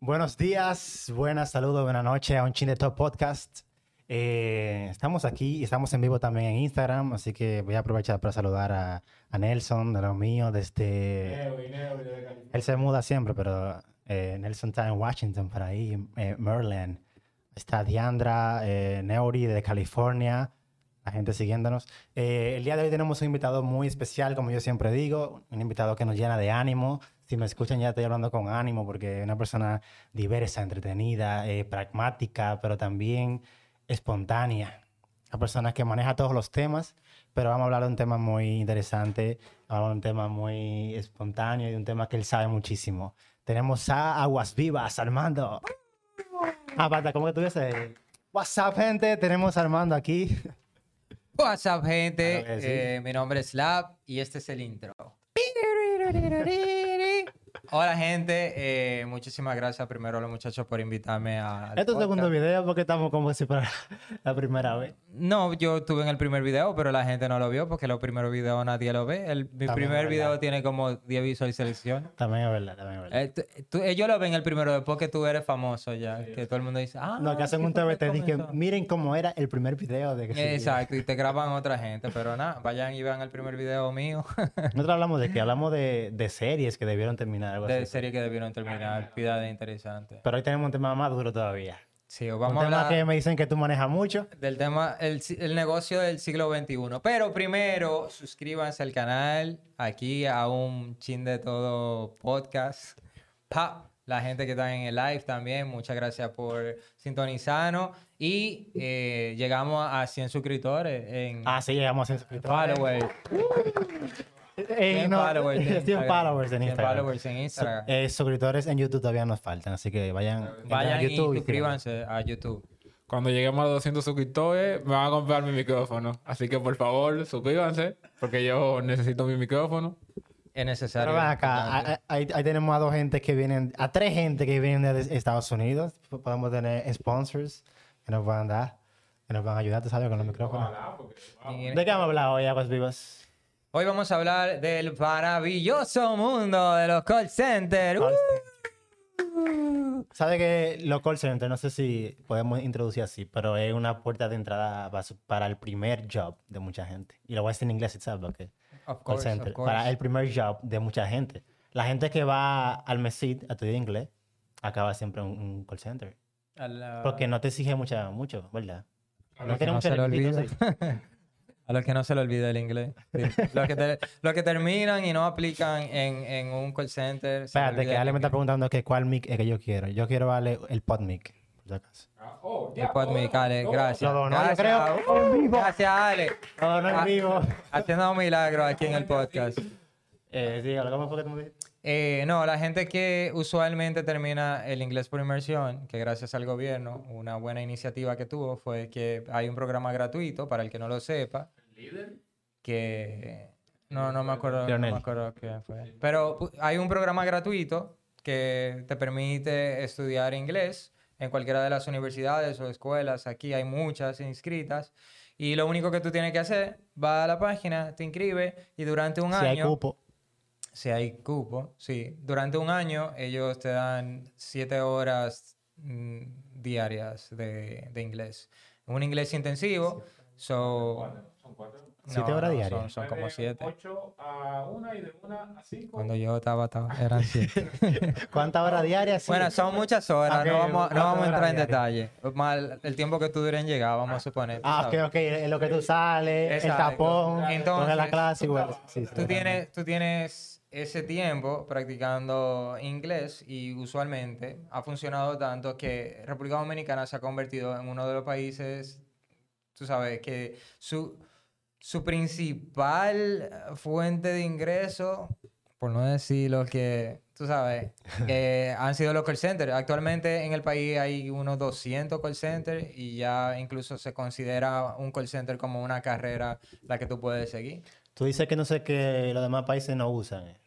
Buenos días, buenas saludos, buenas noches a un Chin de Top Podcast. Eh, estamos aquí y estamos en vivo también en Instagram, así que voy a aprovechar para saludar a, a Nelson, de los míos, desde... Él se muda siempre, pero eh, Nelson está en Washington, por ahí, eh, Maryland. Está Diandra, eh, Neuri de California, la gente siguiéndonos. Eh, el día de hoy tenemos un invitado muy especial, como yo siempre digo, un invitado que nos llena de ánimo. Si me escuchan ya estoy hablando con ánimo porque es una persona diversa, entretenida, eh, pragmática, pero también espontánea. Una persona que maneja todos los temas, pero vamos a hablar de un tema muy interesante, vamos a hablar de un tema muy espontáneo y de un tema que él sabe muchísimo. Tenemos a Aguas Vivas, Armando. Ah, pata, ¿cómo que tú dices? What's up, gente? Tenemos a Armando aquí. What's up, gente? Claro sí. Eh, mi nombre es Lab y este es el intro. Hola, gente. eh, muchísimas gracias primero a los muchachos por invitarme a. Este es el segundo video porque estamos como si fuera la primera vez. No, yo estuve en el primer video, pero la gente no lo vio porque los primeros videos nadie lo ve. El, mi También primer video tiene como 10 visualizaciones. También es verdad, también es verdad. Eh, tú- ellos lo ven el primero después que tú eres famoso ya. Que todo el mundo dice, ah. No, que hacen un ¿cómo TBT y que comenzó?". miren cómo era el primer video de que se- Exacto, y te graban otra gente, pero nada, vayan y vean el primer video mío Nosotros hablamos de que hablamos de, de series que debieron terminar, algo de así. serie que debieron terminar, pida de interesante. Pero hoy tenemos un tema más duro todavía. Sí, Un vamos a tema hablar que me dicen que tú manejas mucho. del tema, el, el negocio del siglo XXI. Pero primero, suscríbanse al canal, aquí a un chin de todo podcast. Pa, la gente que está en el live también, muchas gracias por sintonizarnos. Y eh, llegamos a 100 suscriptores en Ah, sí, llegamos a 100 suscriptores. followers. Eh, 100 no, followers en 100 Instagram. followers en 100 Instagram. followers en Instagram. Eh, suscriptores en YouTube todavía nos faltan, así que vayan, a Vayan y YouTube suscríbanse a YouTube. Cuando lleguemos a 200 suscriptores, me van a comprar mi micrófono. Así que por favor, suscríbanse, porque yo necesito mi micrófono. Es necesario. Pero ven acá, a- a- ahí, ahí tenemos a dos gente que vienen, a tres gente que vienen de Estados Unidos. Podemos tener sponsors que nos van a dar, que nos van a ayudar, ¿tú sabes? Con los micrófonos. ¿De qué vamos a hablar hoy, Aguas Vivas? Hoy vamos a hablar del maravilloso mundo de los call centers. Call Uh. Sabe que los call centers, no sé si podemos introducir así, pero es una puerta de entrada para, el primer job de mucha gente. Y lo voy a decir en inglés, ¿sabes? Porque Of call course, center, of course. para el primer job de mucha gente. La gente que va al MESID a estudiar inglés acaba siempre en un call center. La- Porque no te exige mucha, mucho, ¿verdad? No los que tiene no mucho A los que no se le olvida el inglés. Sí. Los, que te- los que terminan y no aplican en, en un call center. Espérate, que Ale me está preguntando que cuál mic es que yo quiero. Yo quiero darle el pod mic, si acaso. El Podmic, Ale, gracias. Lo yo gracias, creo, en vivo. gracias, Ale. No, no en Ah, vivo. Haciendo un milagro aquí en el podcast. Eh, sí, ¿cómo fue que tú me dijiste? Eh, no, la gente que usualmente termina el inglés por inmersión, que gracias al gobierno, una buena iniciativa que tuvo fue que hay un programa gratuito, para el que no lo sepa, que... No, no me acuerdo, no me acuerdo qué fue. Pero hay un programa gratuito que te permite estudiar inglés en cualquiera de las universidades o escuelas. Aquí hay muchas inscritas. Y lo único que tú tienes que hacer, va a la página, te inscribe y durante un Si año... hay cupo. Si hay cupo, sí. Durante un año ellos te dan siete horas mm, diarias de, de inglés. Un inglés intensivo. So, ¿Siete no, horas no, diarias? Son, son como siete. 8 a 1 y de 1 a 5. Cuando yo estaba, estaba- eran siete. ¿Cuántas horas diarias? Sí. bueno, son muchas horas. Ok, no vamos, no cuatro vamos a entrar en detalle. Más el tiempo que tú dure en llegar, vamos a suponer. Ah, ok, ok. En lo que tú sales, el Exacto. tapón, Entonces, la clase igual. Sí, sí, Tú tienes, tú tienes ese tiempo practicando inglés y usualmente ha funcionado tanto que República Dominicana se ha convertido en uno de los países, tú sabes, que su, su principal fuente de ingreso, por no decir lo que, tú sabes, eh, han sido los call centers. Actualmente en el país hay unos 200 call centers y ya incluso se considera un call center como una carrera la que tú puedes seguir. Tú dices que no sé que los demás países no usan. eh.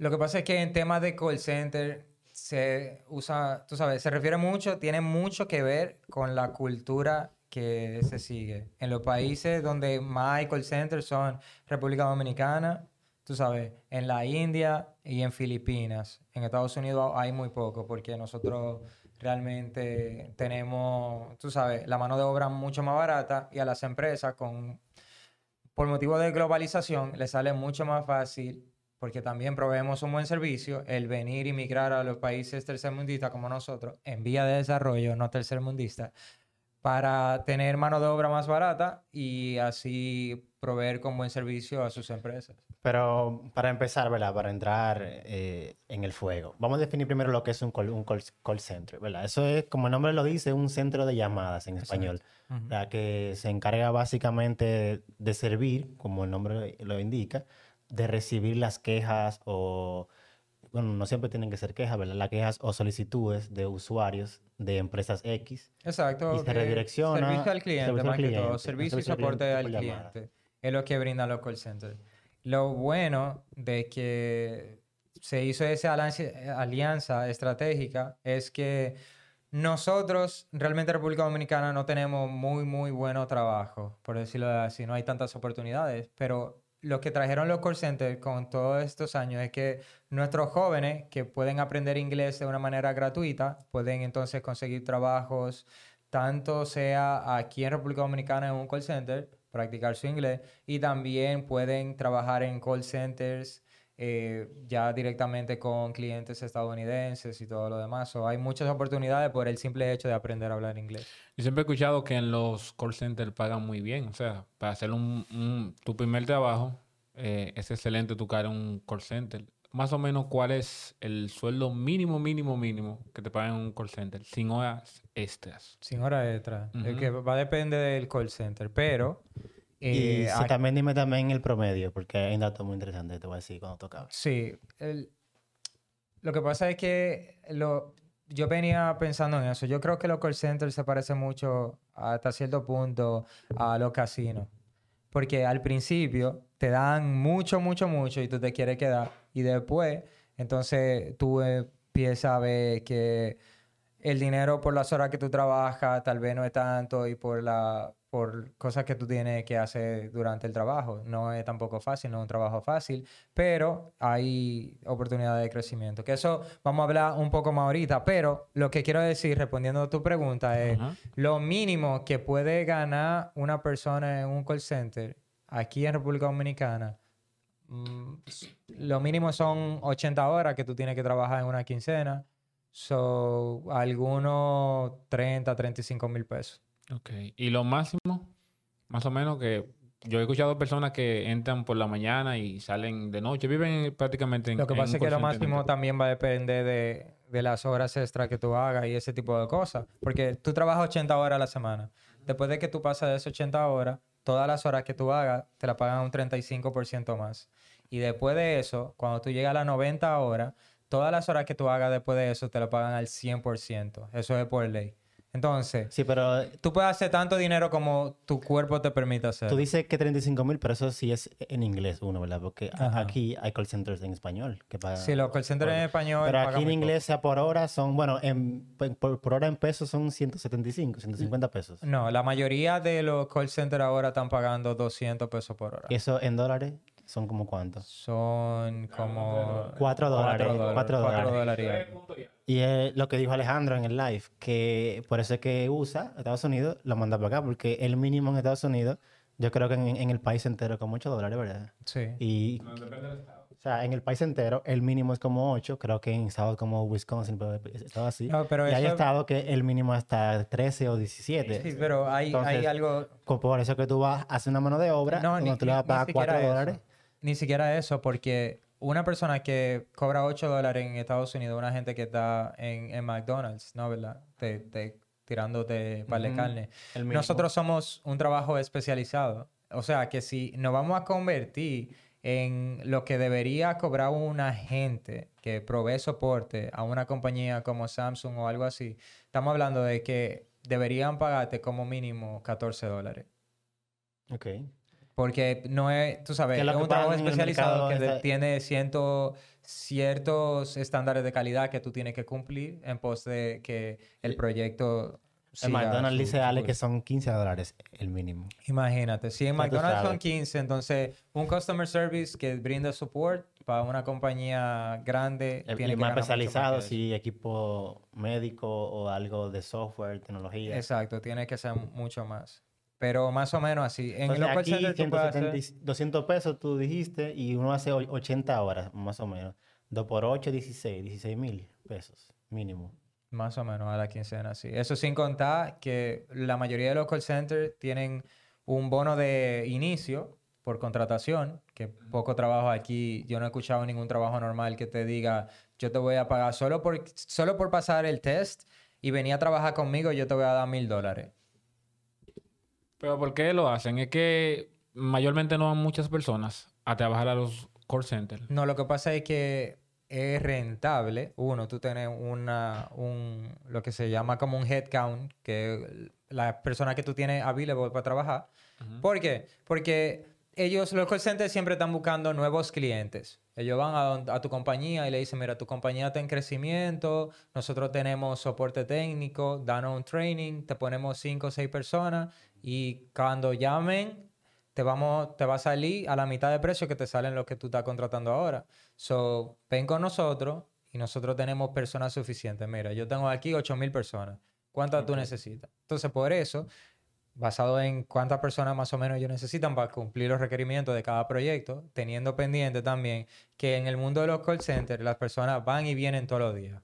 Lo que pasa es que en temas de call center se usa, tú sabes, se refiere mucho, tiene mucho que ver con la cultura que se sigue. En los países donde más hay call centers son República Dominicana, tú sabes, en la India y en Filipinas. En Estados Unidos hay muy poco porque nosotros realmente tenemos, tú sabes, la mano de obra mucho más barata y a las empresas con, por motivo de globalización, les sale mucho más fácil porque también proveemos un buen servicio, el venir y migrar a los países tercermundistas como nosotros, en vía de desarrollo, no tercermundistas, para tener mano de obra más barata y así proveer con buen servicio a sus empresas. Pero para empezar, ¿verdad? Para entrar eh, en el fuego, vamos a definir primero lo que es un call, un call, call center, ¿verdad? Eso es, como el nombre lo dice, un centro de llamadas en español, Ujú. ¿verdad? que se encarga básicamente de servir, como el nombre lo indica, de recibir las quejas o, bueno, no siempre tienen que ser quejas, ¿verdad? Las quejas o solicitudes de usuarios de empresas X. Exacto. Y se redirecciona- Servicio al cliente, servicio al más que todo. cliente, Servicio y al soporte cliente al cliente. Es lo que brindan los call centers. Lo bueno de que se hizo esa alianza, estratégica es que nosotros, realmente República Dominicana, no tenemos muy, muy bueno trabajo, por decirlo así. No hay tantas oportunidades, pero lo que trajeron los call centers con todos estos años es que nuestros jóvenes que pueden aprender inglés de una manera gratuita, pueden entonces conseguir trabajos, tanto sea aquí en República Dominicana en un call center, practicar su inglés, y también pueden trabajar en call centers eh, ya directamente con clientes estadounidenses y todo lo demás. So, hay muchas oportunidades por el simple hecho de aprender a hablar inglés. Yo siempre he escuchado que en los call centers pagan muy bien. O sea, para hacer un, un- tu primer trabajo, eh, es excelente tocar en un call center. Más o menos, ¿cuál es el sueldo mínimo, mínimo, mínimo que te pagan en un call center? Sin horas extras. Sin hora extra. Es Ujú. que va a depender del call center, pero... y eh, también dime también el promedio, porque hay un dato muy interesante, te voy a decir cuando tocaba. Sí, el- lo que pasa es que lo, yo venía pensando en eso. Yo creo que los call centers se parecen mucho hasta cierto punto a los casinos. Porque al principio te dan mucho, mucho, mucho y tú te quieres quedar. Y después, entonces tú empiezas a ver que el dinero por las horas que tú trabajas tal vez no es tanto y por la por cosas que tú tienes que hacer durante el trabajo. No es tampoco fácil, no es un trabajo fácil, pero hay oportunidades de crecimiento. Que eso vamos a hablar un poco más ahorita, pero lo que quiero decir, respondiendo a tu pregunta, es lo mínimo que puede ganar una persona en un call center aquí en República Dominicana, mm, lo mínimo son 80 horas que tú tienes que trabajar en una quincena. So, algunos 30, 35 mil pesos. Ok. Y lo máximo, más o menos que yo he escuchado personas que entran por la mañana y salen de noche, viven prácticamente en Lo que pasa es que lo máximo también va a depender de, de las horas extras que tú hagas y ese tipo de cosas. Porque tú trabajas 80 horas a la semana. Después de que tú pasas de esas 80 horas, todas las horas que tú hagas te la pagan un 35% más. Y después de eso, cuando tú llegas a las 90 horas, todas las horas que tú hagas después de eso te la pagan al 100%. Eso es por ley. Entonces, Sí, pero tú puedes hacer tanto dinero como tu cuerpo te permite hacer. Tú dices que 35 mil, pero eso sí es en inglés uno, ¿verdad? Porque Ajá. aquí hay call centers en español que pagan. Sí, los call centers en por- español. Pero aquí en inglés, sea por hora, son, bueno, en, por, por hora en pesos son 175, 150 pesos. poco. No, la mayoría de los call centers ahora están pagando 200 pesos por hora. ¿Y eso en dólares son como cuántos? Son como... Cuatro dólares, cuatro Cuatro dólares. dólares. y algo. Y es lo que dijo Alejandro en el live, que por eso es que USA, Estados Unidos, lo manda para acá, porque el mínimo en Estados Unidos, yo creo que en, en el país entero como 8 dólares, ¿verdad? Sí. Y, o sea, en el país entero el mínimo es como 8, creo que en estados como Wisconsin, pero estaba así. No, pero y hay estados que el mínimo hasta 13 o 17. Sí, pero hay, hay Entonces, algo... Co- Por eso que tú vas a hacer una mano de obra, No, no, tú le vas a pagar 4 siquiera dólares. Eso. Ni siquiera eso, porque una persona que cobra 8 dólares en Estados Unidos, una gente que está en, en McDonald's, ¿no? ¿Verdad? Te, te- tirándote par de carne. Nosotros somos un trabajo especializado. O sea, que si nos vamos a convertir en lo que debería cobrar un agente que provee soporte a una compañía como Samsung o algo así, estamos hablando de que deberían pagarte como mínimo 14 dólares. Ok. Porque no es, tú sabes, es un trabajo el especializado que tiene ciento- ciertos estándares de calidad que tú tienes que cumplir en pos de que el proyecto Sí, en McDonald's dice Ale que son 15 dólares el mínimo. Imagínate, si en McDonald's son sabes. 15, entonces un customer service que brinda support para una compañía grande Y tiene que más especializado, si equipo médico o algo de software, tecnología. Exacto, tiene que ser mucho más. Pero más o menos así. En Entonces, el local aquí center tú puedes hacer- 170 y- 200 pesos tú dijiste y uno hace o- 80 horas más o menos. 2 por 8, 16, 16 mil pesos mínimo. Más o menos a la quincena, sí. Eso sin contar que la mayoría de los call centers tienen un bono de inicio por contratación, que poco trabajo aquí. Yo no he escuchado ningún trabajo normal que te diga, yo te voy a pagar solo por, solo por pasar el test y venir a trabajar conmigo, yo te voy a dar mil dólares. Pero ¿por qué lo hacen? Es que mayormente no van muchas personas a trabajar a los call centers. No, lo que pasa es que es rentable. Uno, tú tienes una, un, lo que se llama como un headcount, que es la persona que tú tienes available para trabajar. ¿Por qué? Porque ellos, los call centers, siempre están buscando nuevos clientes. Ellos van a, a tu compañía y le dicen, mira, tu compañía está en crecimiento, nosotros tenemos soporte técnico, danos un training, te ponemos cinco o seis personas y cuando llamen, te, vamos, te va a salir a la mitad de precio que te salen los que tú estás contratando ahora. So, ven con nosotros y nosotros tenemos personas suficientes. Mira, yo tengo aquí 8000 personas. ¿Cuántas tú necesitas? Entonces, por eso, basado en cuántas personas más o menos ellos necesitan para cumplir los requerimientos de cada proyecto, teniendo pendiente también que en el mundo de los call centers las personas van y vienen todos los días.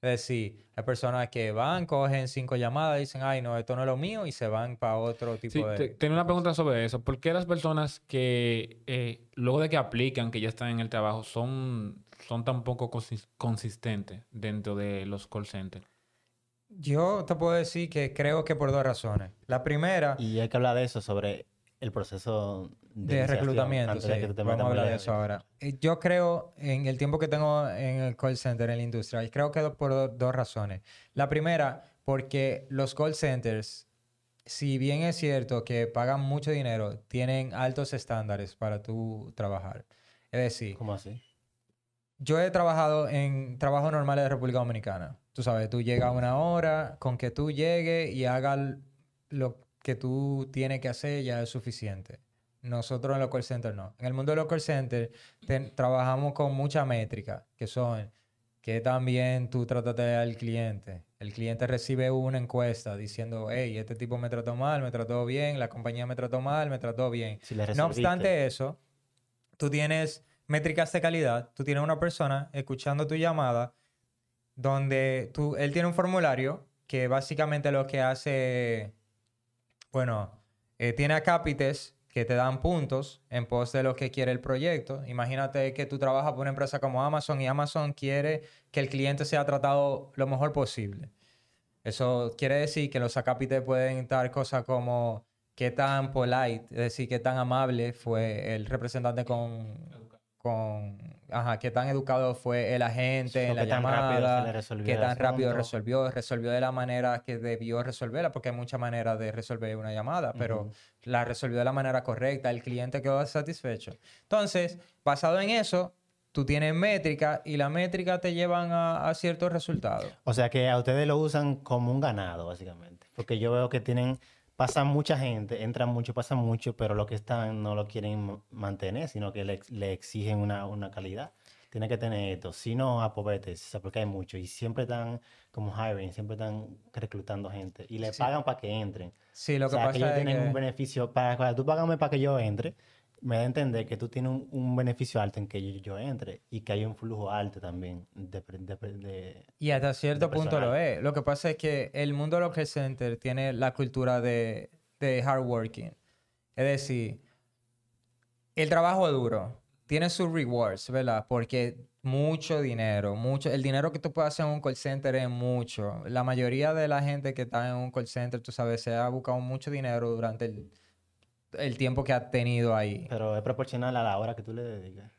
Es decir, hay personas que van, cogen cinco llamadas, dicen, ay, no, esto no es lo mío, y se van para otro tipo Sí, de... te- tengo una pregunta sobre eso. ¿Por qué las personas que eh, luego de que aplican, que ya están en el trabajo, son, son tan poco consis- consistentes dentro de los call centers? Yo te puedo decir que creo que por dos razones. La primera, Y hay que hablar de eso, sobre el proceso de, de reclutamiento, antes sí. de que te Vamos a hablar de eso ahora. Eh, Yo creo, en el tiempo que tengo en el call center, en la industria, y creo que por do- dos razones. La primera, porque los call centers, si bien es cierto que pagan mucho dinero, tienen altos estándares para tú trabajar. Es decir, ¿Cómo así? yo he trabajado en trabajos normales de República Dominicana. Tú sabes, tú llegas a una hora, con que tú llegues y hagas lo que tú tienes que hacer ya es suficiente. Nosotros en los call centers no. En el mundo de los call centers trabajamos con mucha métrica, que son que también tú trataste al cliente. El cliente recibe una encuesta diciendo, hey, este tipo me trató mal, me trató bien, la compañía me trató mal, me trató bien. Si No obstante eso, tú tienes métricas de calidad, tú tienes una persona escuchando tu llamada donde tú, él tiene un formulario que básicamente lo que hace, bueno, eh, tiene acápites que te dan puntos en pos de lo que quiere el proyecto. Imagínate que tú trabajas por una empresa como Amazon y Amazon quiere que el cliente sea tratado lo mejor posible. Eso quiere decir que los acápites pueden dar cosas como qué tan polite, es decir, qué tan amable fue el representante con, con ajá, qué tan educado fue el agente So, en la qué tan rápido se le llamada, resolvió qué tan rápido resolvió, resolvió de la manera que debió resolverla, porque hay muchas maneras de resolver una llamada, pero Ujú. la resolvió de la manera correcta, el cliente quedó satisfecho. Entonces, basado en eso, tú tienes métrica y las métricas te llevan a, a ciertos resultados. O sea que a ustedes lo usan como un ganado, básicamente. Porque yo veo que tienen, pasan mucha gente, entran mucho, pasan mucho, pero los que están no lo quieren ma- mantener, sino que le, le exigen una, una calidad. Tiene que tener esto, si no, o sea, porque hay mucho. Y siempre están como hiring, siempre están reclutando gente. Y le Sí. pagan para que entren. Sí, lo o que pasa ellos es tienen que... un beneficio, para, para tú págame para que yo entre, me da a entender que tú tienes un, un beneficio alto en que yo, yo entre y que hay un flujo alto también de, de de- Y hasta cierto punto lo es. Lo que pasa es que el mundo de los call centers tiene la cultura de, de hard working. Es decir, el trabajo duro tiene sus rewards, ¿verdad? Porque mucho dinero, mucho, el dinero que tú puedes hacer en un call center es mucho. La mayoría de la gente que está en un call center, tú sabes, se ha buscado mucho dinero durante el, el tiempo que ha tenido ahí. Pero es proporcional a la hora que tú le dedicas.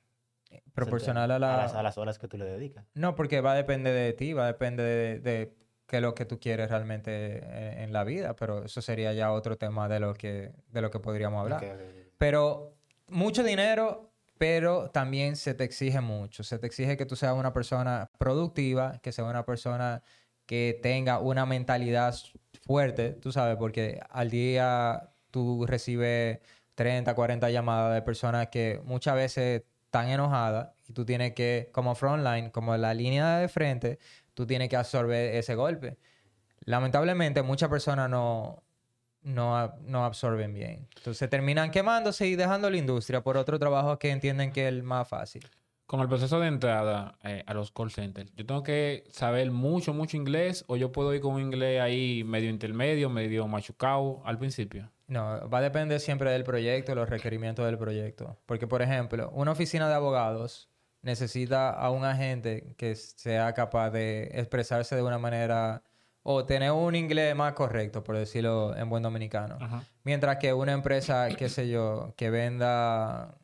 Proporcional a A la... las, a las horas que tú le dedicas. No, porque va a depender de ti, va a depender de, de qué es lo que tú quieres realmente en, en la vida, pero eso sería ya otro tema de lo que, de lo que podríamos hablar. Pero mucho dinero, pero también se te exige mucho. Se te exige que tú seas una persona productiva, que seas una persona que tenga una mentalidad fuerte, tú sabes, porque al día tú recibes 30, 40 llamadas de personas que muchas veces están enojadas y tú tienes que, como frontline, como la línea de frente, tú tienes que absorber ese golpe. Lamentablemente muchas personas no, no, no absorben bien. Entonces terminan quemándose y dejando la industria por otro trabajo que entienden que es el más fácil. Con el proceso de entrada eh, a los call centers, ¿yo tengo que saber mucho, mucho inglés o yo puedo ir con un inglés ahí medio intermedio, medio machucado al principio? No, va a depender siempre del proyecto, los requerimientos del proyecto. Porque, por ejemplo, una oficina de abogados necesita a un agente que sea capaz de expresarse de una manera o tener un inglés más correcto, por decirlo en buen dominicano. Ajá. Mientras que una empresa, qué sé yo, que venda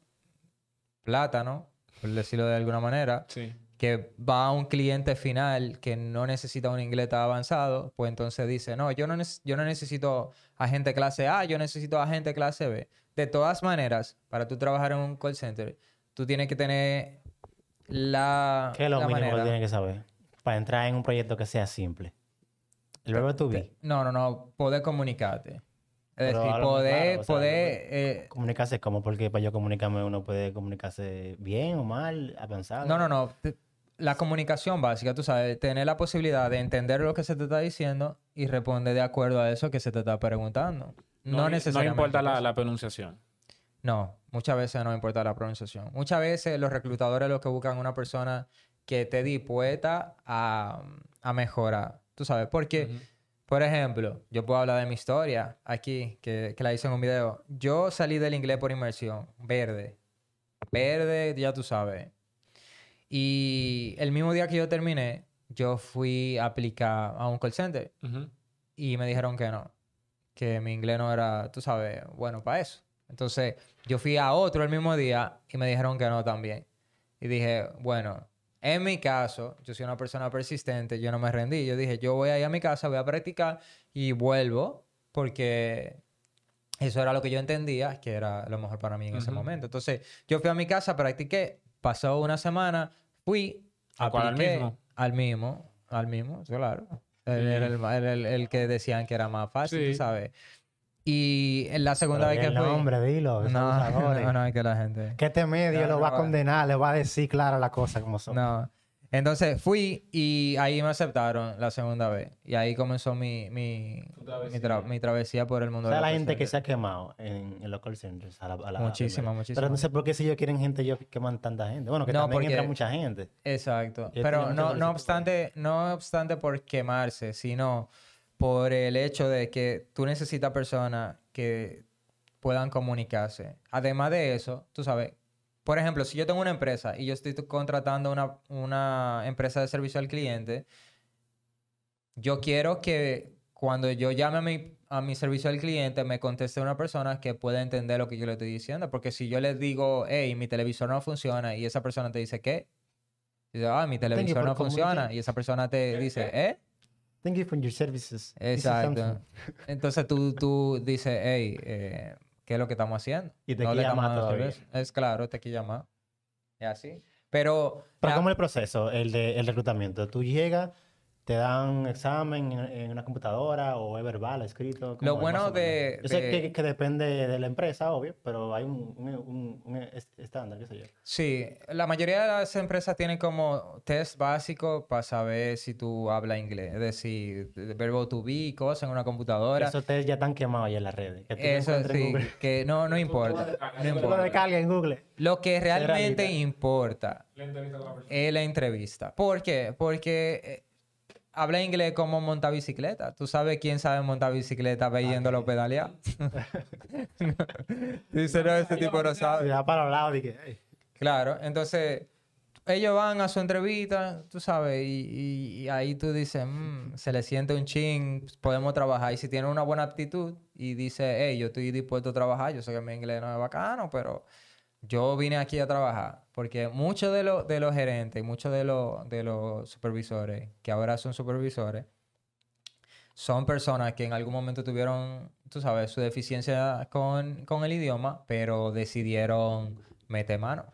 plátano, por decirlo de alguna manera, Sí. que va a un cliente final que no necesita un inglés tan avanzado, pues entonces dice, no, yo no, yo no necesito agente clase A, yo necesito agente clase B. De todas maneras, para tú trabajar en un call center, tú tienes que tener la, ¿Qué es lo la mínimo que tienes que saber? Para entrar en un proyecto que sea simple. El verbo to be. No, no, no, poder comunicarte. Es Pero decir, poder, claro, o sea, poder, eh, Comunicarse como, porque para yo comunicarme uno puede comunicarse bien o mal, avanzado. No, no, no. La comunicación básica, tú sabes, tener la posibilidad de entender lo que se te está diciendo y responder de acuerdo a eso que se te está preguntando. No, No, necesariamente. importa la, la pronunciación. No, muchas veces no importa la pronunciación. Muchas veces los reclutadores lo que buscan una persona que esté dispuesta a, a mejorar. Tú sabes, porque. Por ejemplo, yo puedo hablar de mi historia aquí, que, que la hice en un video. Yo salí del inglés por inmersión, verde. Verde, ya tú sabes. Y el mismo día que yo terminé, yo fui a aplicar a un call center y me dijeron que no, que mi inglés no era, tú sabes, bueno para eso. Entonces, yo fui a otro el mismo día y me dijeron que no también. Y dije, bueno, en mi caso, yo soy una persona persistente, yo no me rendí. Yo dije, yo voy a ir a mi casa, voy a practicar y vuelvo porque eso era lo que yo entendía que era lo mejor para mí en ese momento. Entonces, yo fui a mi casa, practiqué, pasó una semana, fui, ¿A cuál, al mismo? Al mismo, al mismo, claro. Era el, que decían que era más fácil, Sí. sabes. Y en la Pero segunda vez di que el fui... nombre, dilo. no, no, no, es que la gente... Que este medio No, lo va a no. condenar, le va a decir claro la cosa como son. No. Entonces fui y ahí me aceptaron la segunda vez. Y ahí comenzó mi, mi, mi, tra- mi travesía por el O mundo sea, de la gente que se ha quemado en, en los call centers. A la, a la Muchísima, primera. muchísima. Pero no sé por qué si ellos quieren gente, ellos queman tanta gente. Bueno, que No, también entra porque- mucha gente. Exacto. Pero no, no obstante, no obstante por quemarse, sino por el hecho de que tú necesitas personas que puedan comunicarse. Además de eso, tú sabes, por ejemplo, si yo tengo una empresa y yo estoy contratando una, una empresa de servicio al cliente, yo quiero que cuando yo llame a mi, a mi servicio al cliente me conteste una persona que pueda entender lo que yo le estoy diciendo. Porque si yo le digo, hey, mi televisor no funciona y esa persona te dice, ¿qué? Dice, ah, mi televisor no funciona. Y esa persona te dice, ¿eh? Thank you for your services. Exacto. Entonces tú, tú dices, hey, eh, ¿qué es lo que estamos haciendo? Y te no le llama. Es claro, te llamar. Es así. Pero, Pero la- ¿cómo es el proceso, el de el reclutamiento? Tú llegas, te dan examen en, en una computadora o es verbal, escrito. ¿Cómo Lo bueno de- Yo sé de- que, que depende de la empresa, obvio, pero hay un, un, un- un est- estándar, qué sé yo. Sí, la mayoría de las empresas tienen como test básico para saber si tú hablas inglés. Es decir, de verbo to be, cosas en una computadora. Esos test ya están quemados ya en las redes. Que Eso sí, Google. que no, no importa. No lo importa. en Google. Lo que realmente importa es la entrevista. ¿Por qué? Porque eh, habla inglés como montar bicicleta. ¿Tú sabes quién sabe montar bicicleta viéndolo pedalear? Dice, no, ese tipo no sabe. Y da para que, "Ey". Claro, entonces ellos van a su entrevista, tú sabes, y, ahí tú dices, "Mm, se le siente un chin, podemos trabajar. Y si tiene una buena aptitud y dice, hey, yo estoy dispuesto a trabajar, yo sé que mi inglés no es bacano, pero yo vine aquí a trabajar. Porque muchos de, los de los gerentes y muchos de, los de los supervisores, que ahora son supervisores, son personas que en algún momento tuvieron, tú sabes, su deficiencia con, con el idioma, pero decidieron meter mano.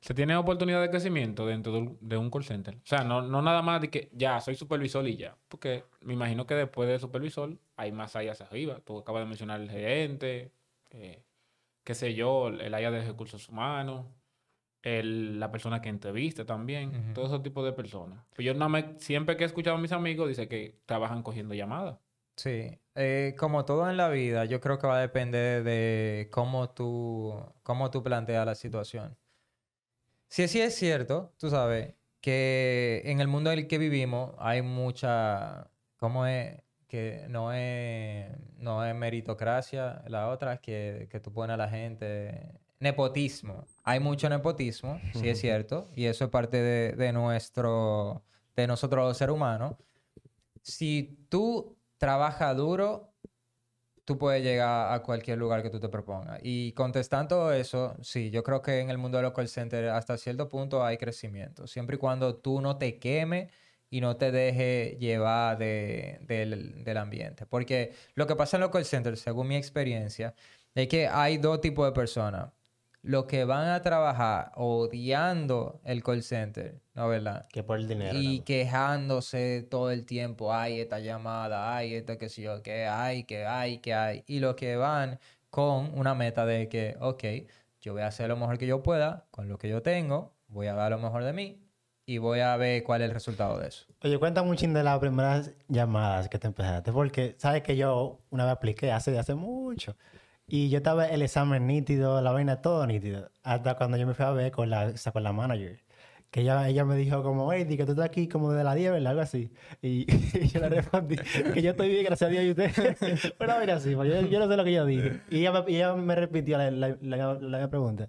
se tiene oportunidad de crecimiento dentro de un, call center. O sea, no, no nada más de que ya soy supervisor y ya. Porque me imagino que después de supervisor hay más áreas arriba. Tú acabas de mencionar el gerente, eh, qué sé yo, el área de recursos humanos, el- la persona que entrevista también, todo ese tipo de personas. Pues yo nada más, siempre que he escuchado a mis amigos, dice que trabajan cogiendo llamadas. Sí, eh, como todo en la vida, yo creo que va a depender de cómo tú, cómo tú planteas la situación. Si sí es cierto, tú sabes, que en el mundo en el que vivimos hay mucha, ¿cómo es? Que no es, no es meritocracia, la otra es que, que tú pones a la gente, nepotismo. Hay mucho nepotismo, sí es cierto, y eso es parte de, de nuestro, de nosotros los seres humanos si tú trabajas duro, tú puedes llegar a cualquier lugar que tú te propongas. Y contestando eso, sí, yo creo que en el mundo de los call centers hasta cierto punto hay crecimiento. Siempre y cuando tú no te quemes y no te dejes llevar de- del, del ambiente. Porque lo que pasa en los call centers, según mi experiencia, es que hay dos tipos de personas. Los que van a trabajar odiando el call center, ¿no verdad? Que por el dinero. Y ¿no? quejándose todo el tiempo, ay, esta llamada, ay, esto que sé yo, que hay, que hay, que hay. Y los que van con una meta de que, ok, yo voy a hacer lo mejor que yo pueda con lo que yo tengo, voy a dar lo mejor de mí y voy a ver cuál es el resultado de eso. Oye, cuéntame un chin de las primeras llamadas que te empezaste, porque sabes que yo una vez apliqué hace, hace mucho. Y yo estaba el examen nítido, la vaina todo nítido. Hasta cuando yo me fui a ver con la, o sea, con la manager. Que ella, ella me dijo como, hey, que tú estás aquí como de las 10, ¿verdad? Algo así. Y, y yo le respondí que yo estoy bien, gracias a Dios y usted. Pero mira así, pues, yo, yo no sé lo que yo dije. Y ella me, ella me repitió la, la, la- la pregunta.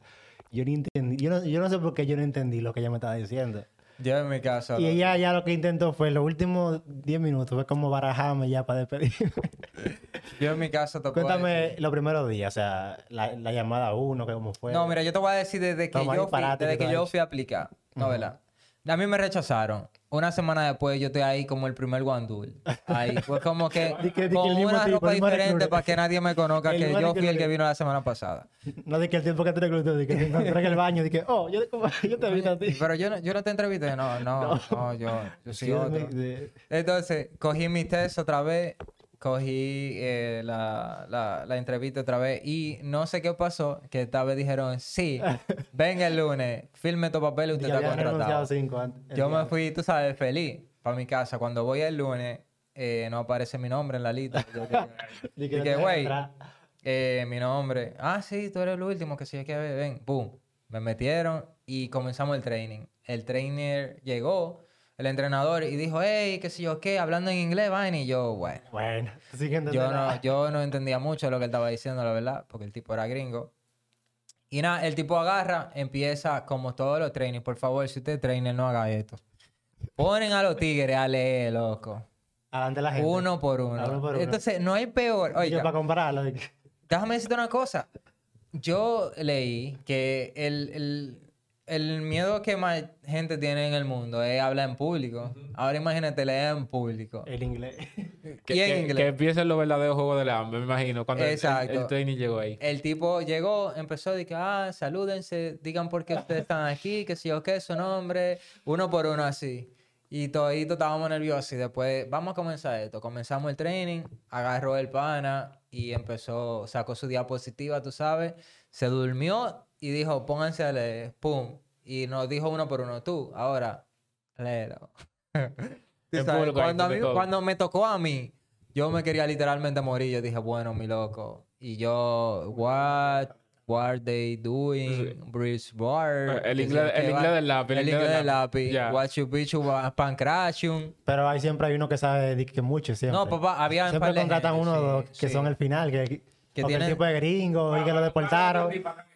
Yo, ni entendí, yo, no, yo no sé por qué yo no entendí lo que ella me estaba diciendo. Yo en mi caso... Y ella ya lo que intentó fue los últimos 10 minutos, fue como barajarme ya para despedirme. Yo en mi caso te Cuéntame los primeros días, o sea, la, la llamada uno, que cómo fue. No, mira, yo te voy a decir desde que Toma, yo fui, disparate desde que que tú yo has fui a aplicar. No, ¿verdad? A mí me rechazaron. Una semana después yo estoy ahí como el primer guandul. Ahí fue como que con una ropa diferente para que nadie me conozca El que yo fui el que vino la semana pasada. No de que el tiempo que te reclutó, de que te encontré en el baño, de que, oh, yo, yo te vi a ti. Pero yo no, yo no te entrevisté, no, no, no, yo, yo soy Sí, otro. de- Entonces, cogí mi test otra vez, cogí eh, la, la, la entrevista otra vez y no sé qué pasó, que esta vez dijeron, sí, venga el lunes, firme tu papel y usted está contratado. cinco antes. Yo me fui, tú sabes, feliz para mi casa. Cuando voy el lunes, eh, no aparece mi nombre en la lista. Y que, güey, eh, mi nombre. Ah, sí, tú eres el último, que sí, hay que ver, ven, pum. Me metieron y comenzamos el training. El trainer llegó, el entrenador, y dijo, hey, qué sé yo qué, hablando en inglés, vaina. Y yo, bueno, Bueno, yo no, yo no entendía mucho lo que él estaba diciendo, la verdad, porque el tipo era gringo. Y nada, el tipo agarra, empieza como todos los trainings. Por favor, si usted trainer, no haga esto. Ponen a los tigres a leer, loco. Adelante la gente. Uno por uno. Uno por uno. Entonces, no hay peor. Oiga, para compararlo. déjame decirte una cosa. Yo leí que el, el- el miedo que más gente tiene en el mundo es hablar en público. Ahora imagínate leer en público. El inglés. Que, y en que- inglés. que empiecen los verdaderos juegos del hambre, me imagino, cuando el- el, Exacto. el training llegó ahí. El tipo llegó, empezó a decir, ah, salúdense, digan por qué ustedes están aquí, que si yo qué, su nombre, uno por uno así. Y todito estábamos nerviosos y después, vamos a comenzar esto. Comenzamos el training, agarró el pana y empezó, sacó su diapositiva, tú sabes, se durmió y dijo, pónganse a leer, pum. Y nos dijo uno por uno, tú, ahora, léelo. Sabes, cuando, a de mí- cuando me tocó a mí, yo me quería literalmente morir. Yo dije, bueno, mi loco. Y yo, what, what are they doing? Bridge bar. El inglés- el inglés del lápiz, el El inglés del lápiz. Ya. What you bitch, what pancration. Pero ahí siempre hay uno que sabe de que mucho, siempre. No, papá, había Siempre de contratan gente, uno sí, que sí. son el final, que, Que que el tienen- tipo es gringo y que lo deportaron.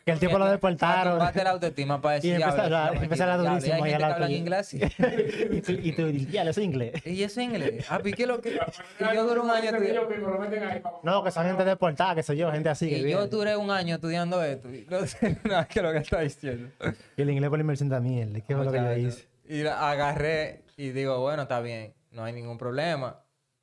Que el tipo lo deportaron. tumbarte la autoestima para decir, Y empezar "Diablo, a- no me empezar a quiero". Diablo, durísimo y hay ahí gente al que lado habla tuyo. inglés y tú, ya, eso es inglés. Y eso es inglés. Ah, ¿y qué es lo que...? Yo duré un año estudiando... No, que son gente deportada, que soy yo, gente así. Que Y yo duré un año estudiando esto. Y no sé nada que lo que está diciendo. Y el inglés por la inmersión también. ¿Qué fue lo que yo hice? Y agarré y digo, bueno, está bien, no hay ningún problema.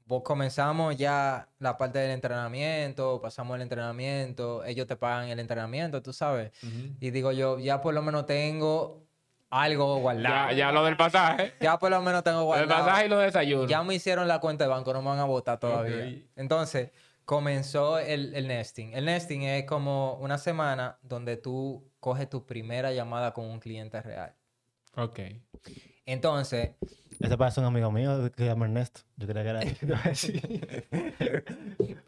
Vos comenzamos ya la parte del entrenamiento, pasamos el entrenamiento, ellos te pagan el entrenamiento, tú sabes. Y digo yo, ya por lo menos tengo algo guardado. Ya, ya lo del pasaje. Ya por lo menos tengo guardado. pasaje y lo de desayuno. Ya me hicieron la cuenta de banco, no me van a votar todavía. Entonces, comenzó el, el nesting. El nesting es como una semana donde tú coges tu primera llamada con un cliente real. Ok. Entonces, Ese parece un amigo mío que se llama Ernesto. Yo creía que era él.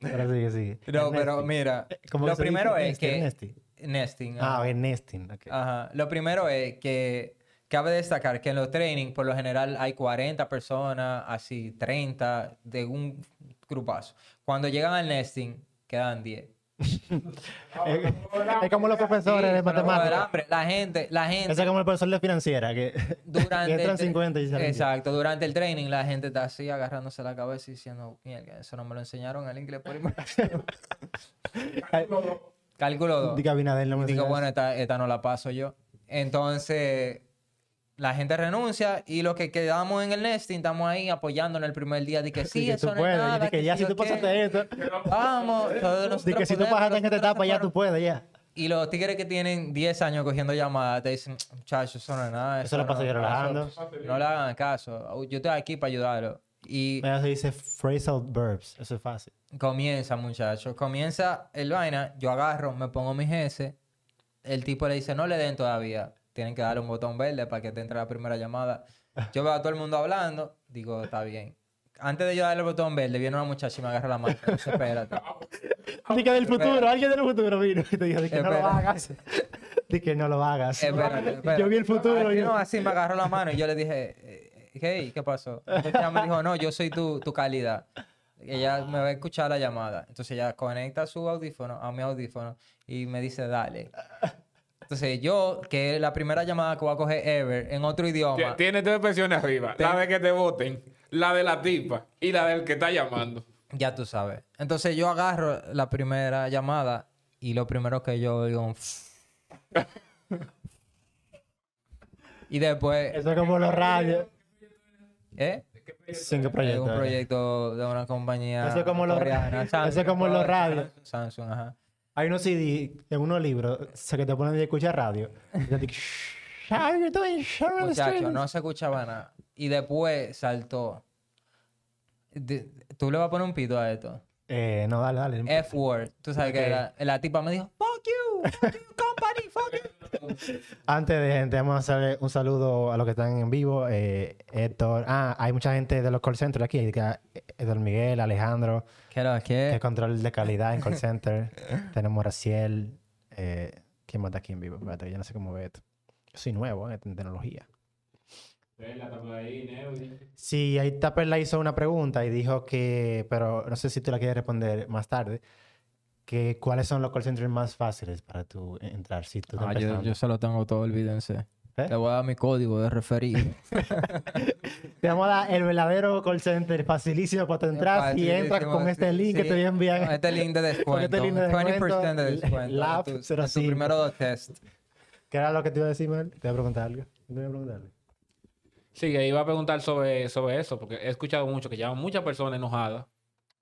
Ahora sí sí. no, pero mira, ¿Cómo lo primero es que... Ernesti. Nesting. Ah, ajá. Ernestin. ok. Ajá. Lo primero es que cabe destacar que en los trainings, por lo general, hay 40 personas, así 30, de un grupazo. Cuando llegan al nesting, quedan 10. Es, es como los profesores de Sí, joder, matemáticas. La gente, la gente. Es como el profesor de financiera, que, durante que entran el tra- 50 y salen 10. Exacto, durante el training la gente está así agarrándose la cabeza y diciendo, mierda, eso no me lo enseñaron en inglés por imaginación". Ay, Cálculo 2. Di que Abinader no me Digo, bueno, esta, esta no la paso yo. Entonces, la gente renuncia y los que quedamos en el nesting estamos ahí apoyando en el primer día. De que sí, que eso tú no es puedes. nada. Di que ya si tú pasaste esto. Vamos. todos nosotros que si tú pasaste en esta etapa ya tú puedes, ya. Y los tigres que tienen 10 años cogiendo llamadas te dicen, muchachos, eso no es nada. Eso lo paso yo no- relajando. No le hagan caso. Yo estoy aquí para ayudarlo. Y Mira, se dice phrasal verbs. Eso es fácil. comienza, muchachos. Comienza el vaina. Yo agarro, me pongo mi GS. El tipo le dice, no le den todavía. Tienen que darle un botón verde para que te entre la primera llamada. Yo veo a todo el mundo hablando. Digo, está bien. Antes de yo darle el botón verde, viene una muchacha y me agarra la mano. Dice, espérate. Di que del futuro, alguien del futuro vino y te dijo di que no lo hagas. Di que no lo hagas. Espérate, espérate. Yo vi el futuro. Así, yo- no, así me agarró la mano y yo le dije, eh, hey, ¿qué pasó? Entonces ella me dijo, no, yo soy tu, tu calidad. Ella me va a escuchar la llamada. Entonces ella conecta su audífono a mi audífono y me dice, dale. Entonces yo, que es la primera llamada que voy a coger ever en otro idioma. Tiene tres versiones arriba. La de que te voten, la de la tipa y la del que está llamando. Ya tú sabes. Entonces yo agarro la primera llamada y lo primero que yo digo... y después... Eso es como los radios. ¿Eh? Sin que Es proyecto. un eh. proyecto de una compañía Eso es como los- coreana, eso es como los radios. Samsung, ajá. Hay unos CD en unos libros sé que te ponen de escuchar radio. Y te dicen, no se escuchaba nada. Y después saltó. De- Tú le vas a poner un pito a esto. Eh, no, dale, dale. F-word. Tú sabes Ok. que la, la tipa me dijo, fuck you, fuck you, company, fuck you. Antes de gente, vamos a hacerle un saludo a los que están en vivo. Eh, Héctor. Ah, hay mucha gente de los call centers aquí. Héctor Miguel, Alejandro, ¿Qué lo que que? control de calidad en call center. Tenemos Raciel. Eh, ¿Quién más está aquí en vivo? Espérate, yo no sé cómo ve esto. Yo soy nuevo eh, en tecnología. Sí, ahí Tapper le hizo una pregunta y dijo que, pero no sé si tú la quieres responder más tarde, que cuáles son los call centers más fáciles para tú entrar si tú Ah, yo, yo se lo tengo todo, olvídense. ¿Eh? Le voy a dar mi código de referido. Te vamos a dar el verdadero call center facilísimo para entrar y entras con este sí, link que te voy a enviar. Con este link de descuento. este link de 20% de descuento, descuento. Lab tu- en 05. tu primero dos test. ¿Qué era lo que te iba a decir, man? Te voy a preguntar algo. Te voy a preguntar algo. Sí, que iba a preguntar sobre, sobre eso, porque he escuchado mucho que llaman muchas personas enojadas,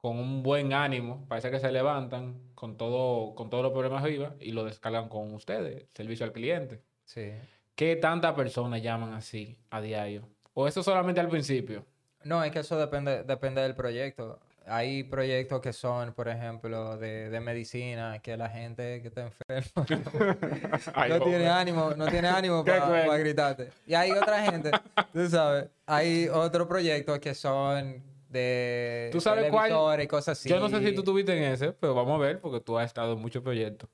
con un buen ánimo, parece que se levantan con todo, con todos los problemas arriba y lo descargan con ustedes, servicio al cliente. Sí. ¿Qué tantas personas llaman así a diario? ¿O eso solamente al principio? No, es que eso depende, depende del proyecto. Hay proyectos que son, por ejemplo, de, de medicina, que la gente que está enferma Ay, no tiene ánimo, no tiene ánimo para cruel. gritarte. Y hay otra gente, tú sabes, hay otros proyectos que son de ¿Tú sabes cuál? y cosas así. Yo no sé si tú tuviste en ese, pero vamos a ver, porque tú has estado en muchos proyectos.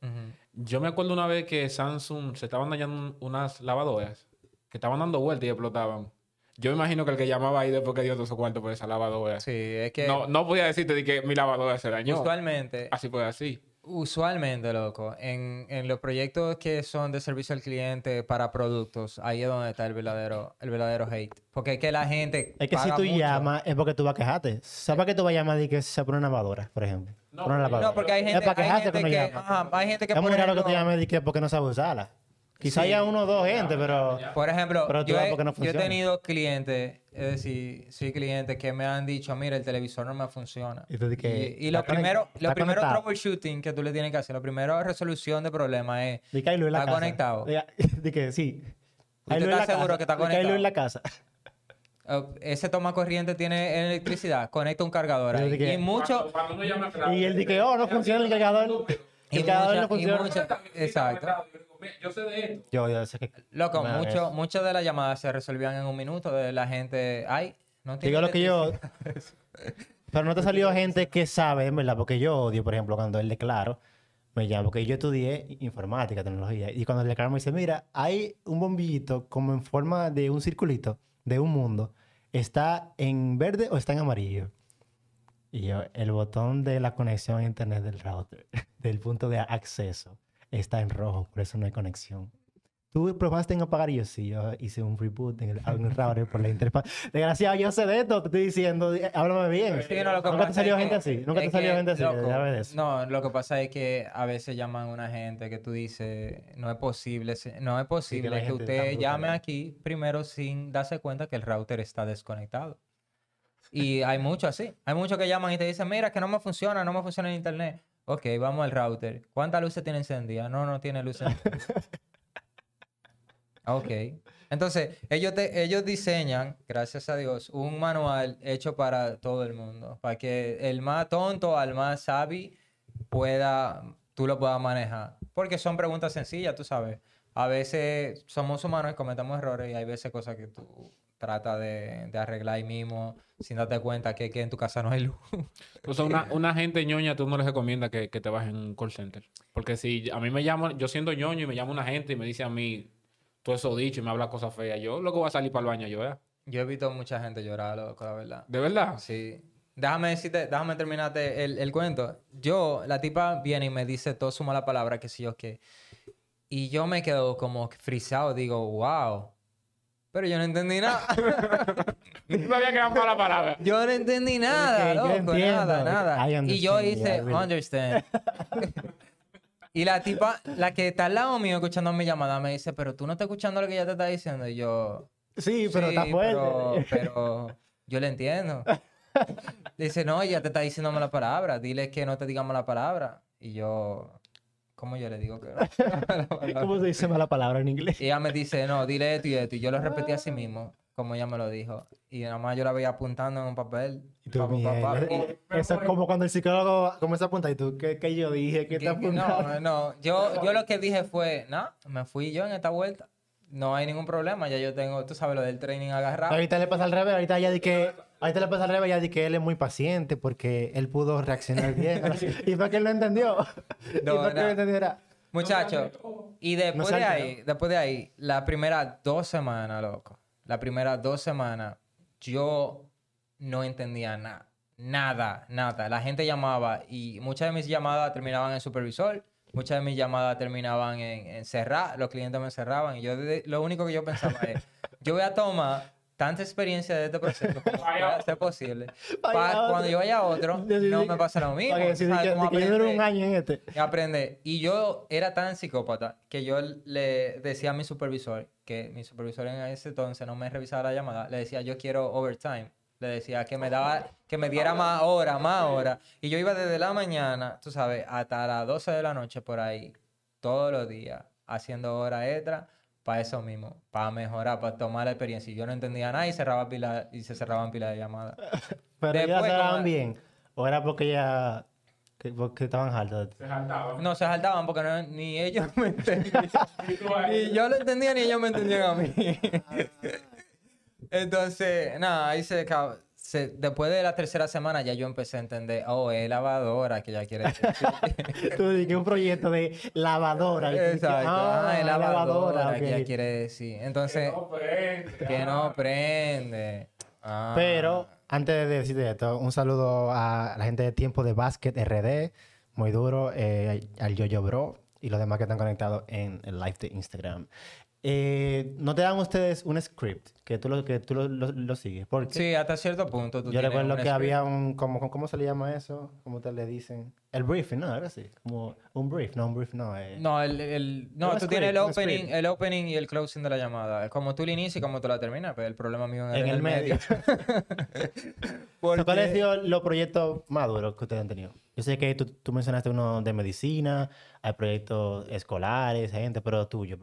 Yo me acuerdo una vez que Samsung se estaban dañando unas lavadoras que estaban dando vueltas y explotaban. Yo me imagino que el que llamaba ahí después que dio todo su cuarto por esa lavadora. Sí, es que No, no podía decirte de que mi lavadora se dañó. usualmente, Así fue así. Usualmente, loco, en, en los proyectos que son de servicio al cliente para productos, ahí es donde está el verdadero, el verdadero hate. Porque es que la gente Es que si tú mucho. llamas es porque tú vas a quejarte. ¿Sabes que tú vas a llamar y que se pone una lavadora, por ejemplo? Por una lavadora. No, porque hay Es gente, para hay gente que, llama. ajá, hay gente que Es muy raro que tú llames y que porque no sabes usarla. Quizá Sí. haya uno o dos gente, pero... Por ejemplo, Pero yo he, no yo tenido clientes, es decir, sí, clientes que me han dicho, mira, el televisor no me funciona. Y que lo primero, lo primero conectado. troubleshooting que tú le tienes que hacer, lo primero resolución de problema es, Di que hay luz en la ¿Está casa. conectado? Diga- Di que sí. ¿Usted Hay luz en está la seguro casa. que está Di hay luz en la conectado? casa. eh, ese toma corriente tiene electricidad, conecta un cargador ahí. Y mucho, Cuando Y él di que, oh, no funciona el cargador. y El cargador no funciona. exacto. Yo sé de esto. Yo, yo sé que... Loco, mucho, muchas de las llamadas se resolvían en un minuto de la gente, ay, no tiene Digo lo que yo... electricidad". Pero no te salió gente que sabe, en verdad, porque yo odio, por ejemplo, cuando él declaro, me llama, porque yo estudié informática, tecnología, y cuando el declaro me dice, mira, hay un bombillito como en forma de un circulito, de un mundo, ¿está en verde o está en amarillo? Y yo, el botón de la conexión a internet del router, del punto de acceso, está en rojo, por eso no hay conexión. ¿Tú probaste en apagar? Y yo, sí, yo hice un reboot en el, en el router por la interfaz. Desgraciado, yo sé de esto, te estoy diciendo, di- háblame bien. Sí, no, lo que Nunca te salió gente que- así, nunca te salió que, gente así, loco, ya ves eso. No, lo que pasa es que a veces llaman a una gente que tú dices, no es posible, no es posible que, usted llame ¿eh? aquí primero sin darse cuenta que el router está desconectado. Y hay mucho así. Hay muchos que llaman y te dicen, mira, que no me funciona, no me funciona el internet. Ok, vamos al router. ¿Cuántas luces tiene encendida? No, no tiene luces encendidas. Ok. Entonces, ellos, te, ellos diseñan, gracias a Dios, un manual hecho para todo el mundo. Para que el más tonto al más sabio pueda, tú lo puedas manejar. Porque son preguntas sencillas, tú sabes. A veces somos humanos y cometemos errores y hay veces cosas que tú tratas de, de arreglar ahí mismo sin darte cuenta que, que en tu casa no hay luz. O sea, una, una gente ñoña, tú no les recomiendas que, que te bajen un call center. Porque si a mí me llaman, yo siendo ñoño y me llama una gente y me dice a mí todo eso dicho y me habla cosas feas, yo lo que voy a salir para el baño yo, ¿eh? Yo he visto mucha gente llorar, loco, la verdad. ¿De verdad? Sí. Déjame decirte, déjame terminarte el, el cuento. Yo, la tipa viene y me dice todo su mala palabra, que si yo qué. Y yo me quedo como frisado, digo, wow. Pero yo no entendí nada. No sabía que era mala palabra. yo no entendí nada, loco, entiendo. nada, nada. Y yo hice, yeah, really. understand. y la tipa, la que está al lado mío escuchando mi llamada, me dice, pero tú no estás escuchando lo que ella te está diciendo. Y yo, Sí, pero está fuerte. Pero, pero yo le entiendo. Dice, no, ella te está diciendo mala palabra. Dile que no te diga mala palabra. Y yo, ¿cómo yo le digo que no? ¿Cómo se dice mala palabra en inglés? Y ella me dice, no, dile esto y esto. Y yo lo repetí así mismo, como ella me lo dijo. Y nada más yo la veía apuntando en un papel. Y tú, pa, pa, pa, pa, mierda. y- Eso es como cuando el psicólogo comienza a apuntar y tú, ¿qué, qué yo dije? ¿Qué te apuntaste? no, no. Yo, yo lo que dije fue, no, me fui yo en esta vuelta. No hay ningún problema. Ya yo tengo, tú sabes, lo del training agarrado. Ahorita le pasa al revés, ahorita ya di que, ahorita le pasa al revés, ya di que él es muy paciente porque él pudo reaccionar bien. y fue que él no entendió. y No, fue que él no. no entendiera. Muchacho, y después de ahí, después de ahí, las primeras dos semanas, loco, las primeras dos semanas, yo no entendía nada, nada, nada. La gente llamaba y muchas de mis llamadas terminaban en supervisor, muchas de mis llamadas terminaban en, en cerrar, los clientes me cerraban y yo lo único que yo pensaba es, yo voy a tomar tanta experiencia de este proceso como pueda ser posible. Para cuando yo vaya a otro, no me pasa lo mismo. Para que, un año en este. y aprender. Y yo era tan psicópata que yo le decía a mi supervisor, que mi supervisor en ese entonces no me revisaba la llamada, le decía, yo quiero overtime. Le decía que me daba, que me diera más horas, más horas. Y yo iba desde la mañana, tú sabes, hasta las 12 de la noche por ahí, todos los días, haciendo horas extra para eso mismo, para mejorar, para tomar la experiencia. Y yo no entendía nada y cerraba pila, y se cerraban pilas de llamadas. Pero ya Después, se daban como- bien. O era porque ya, que, porque estaban hartos. Se saltaban. No se saltaban porque no- ni ellos me entendían. Ni yo lo entendía ni ellos me entendían a mí. Entonces, nada, ahí se, acabó. Se- Después de la tercera semana ya yo empecé a entender, oh, es lavadora que ya quiere decir. Tú dijiste un proyecto de lavadora. Exacto, ah, es lavadora, que ya quiere decir. Entonces, que no prende. Ah. Pero antes de decirte esto, un saludo a la gente de Tiempo de Básquet RD, muy duro, eh, al Yoyo Bro y los demás que están conectados en el live de Instagram. Eh, ¿no te dan ustedes un script que tú lo, que tú lo, lo- lo sigues? Porque Sí, hasta cierto punto. Tú yo recuerdo que script. había un, como, ¿cómo se le llama eso? ¿Cómo te le dicen? El briefing, ¿no? Algo así. Como un brief, no un brief, no. eh. No, el, el- no tú tienes el script, opening, script. el opening y el closing de la llamada. Como tú la inicias y como tú la terminas, pero el problema mío es en el medio. Porque- ¿Cuáles han sido los proyectos más duros que ustedes han tenido? Yo sé que tú, tú mencionaste uno de medicina, hay proyectos escolares, gente, pero tuyo,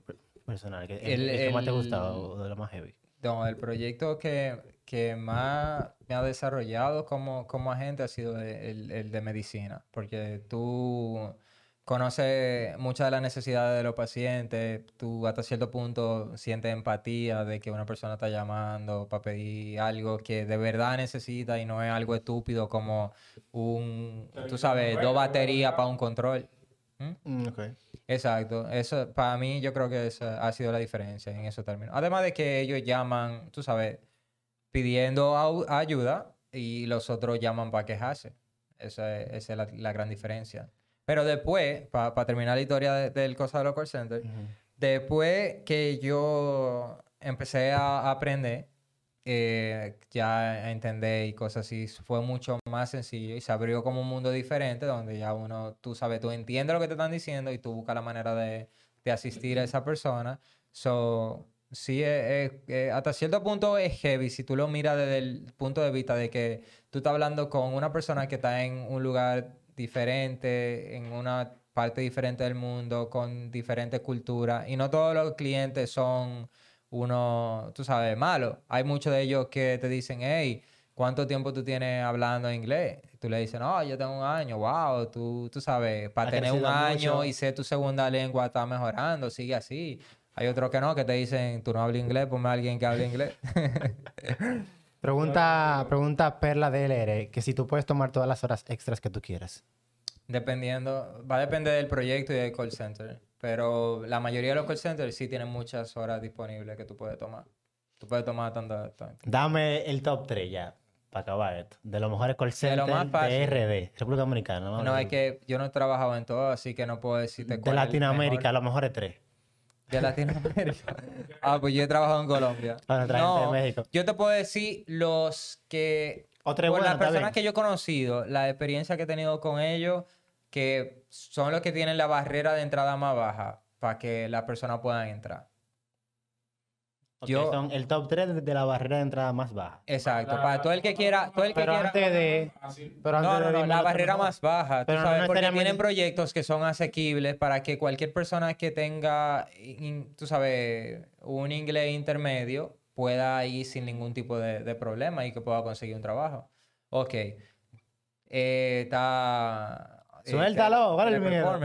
personal, que el, El- el que más te ha el- gustado o de lo más heavy. No, el proyecto que, que más me ha desarrollado como, como agente ha sido el, el de medicina, porque tú conoces muchas de las necesidades de los pacientes, tú hasta cierto punto sientes empatía de que una persona está llamando para pedir algo que de verdad necesita y no es algo estúpido como un, tú sabes, dos baterías para un control. ¿Mm? Mm, ok. Exacto, eso para mí yo creo que esa ha sido la diferencia en esos términos. Además de que ellos llaman, tú sabes, pidiendo ayuda y los otros llaman para quejarse. Esa es, esa es la, la gran diferencia. Pero después, para terminar la historia de- del cosa de los call centers, después que yo empecé a aprender, eh, ya entender y cosas así, fue mucho más sencillo y se abrió como un mundo diferente donde ya uno, tú sabes, tú entiendes lo que te están diciendo y tú buscas la manera de, de asistir a esa persona. So, sí, eh, eh, hasta cierto punto es heavy si tú lo miras desde el punto de vista de que tú estás hablando con una persona que está en un lugar diferente, en una parte diferente del mundo, con diferentes culturas, y no todos los clientes son uno, tú sabes, malos. Hay muchos de ellos que te dicen, hey, ¿cuánto tiempo tú tienes hablando inglés? Tú le dices, no, yo tengo un año, wow, tú, tú sabes, para Ha tener un año mucho. y ser tu segunda lengua está mejorando, sigue así. Hay otros que no, que te dicen, tú no hablas inglés, ponme a alguien que hable inglés. Pregunta, pregunta Perla DLR, que si tú puedes tomar todas las horas extras que tú quieras. Dependiendo, va a depender del proyecto y del call center. Pero la mayoría de los call centers sí tienen muchas horas disponibles que tú puedes tomar. Tú puedes tomar tantas. tantas. Dame el top 3 ya, para acabar esto. De los mejores call De centers lo de, más fácil. RD, República Dominicana. No, No, es que yo no he trabajado en todo, así que no puedo decirte De cuál es el Latinoamérica, mejor. los mejores tres. De Latinoamérica. ah, pues yo he trabajado en Colombia. Nuestra gente de México. Yo te puedo decir los que. O tres por las personas que yo he conocido, la experiencia que he tenido con ellos, que son los que tienen la barrera de entrada más baja para que las personas puedan entrar. Ok, yo- Son el top 3 de, la barrera de entrada más baja. Exacto. Para todo el que quiera. Todo el que Pero quiera... antes de... Pero antes No, no, de no, la barrera más baja, tú no sabes, porque tienen proyectos que son asequibles para que cualquier persona que tenga, in- tú sabes, un inglés intermedio pueda ir sin ningún tipo de, de problema y que pueda conseguir un trabajo. Ok. Eh, está... eh, Suéltalo, tele- vale el miedo.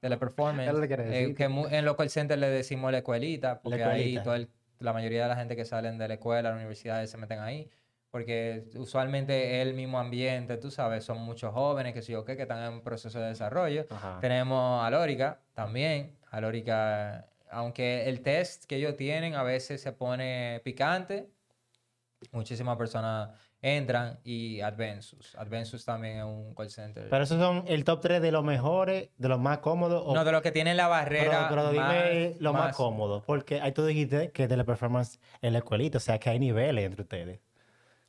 teleperformance. Es lo que eh, que en los call centers le decimos la escuelita, porque ahí escuelita. el- la mayoría de la gente que salen de la escuela, las universidades se meten ahí porque usualmente es el mismo ambiente, tú sabes, son muchos jóvenes que sí o qué, que están en proceso de desarrollo. Ajá. Tenemos a Lórica también. A Lórica, aunque el test que ellos tienen a veces se pone picante, muchísimas personas entran y Advensus. Advensus también es un call center. Pero esos son el top 3 de los mejores, de los más cómodos. o- no, de los que tienen la pero, barrera. pero dime más- lo más, más- cómodo. Porque ahí tú dijiste que de la performance en la escuelita, o sea que hay niveles entre ustedes.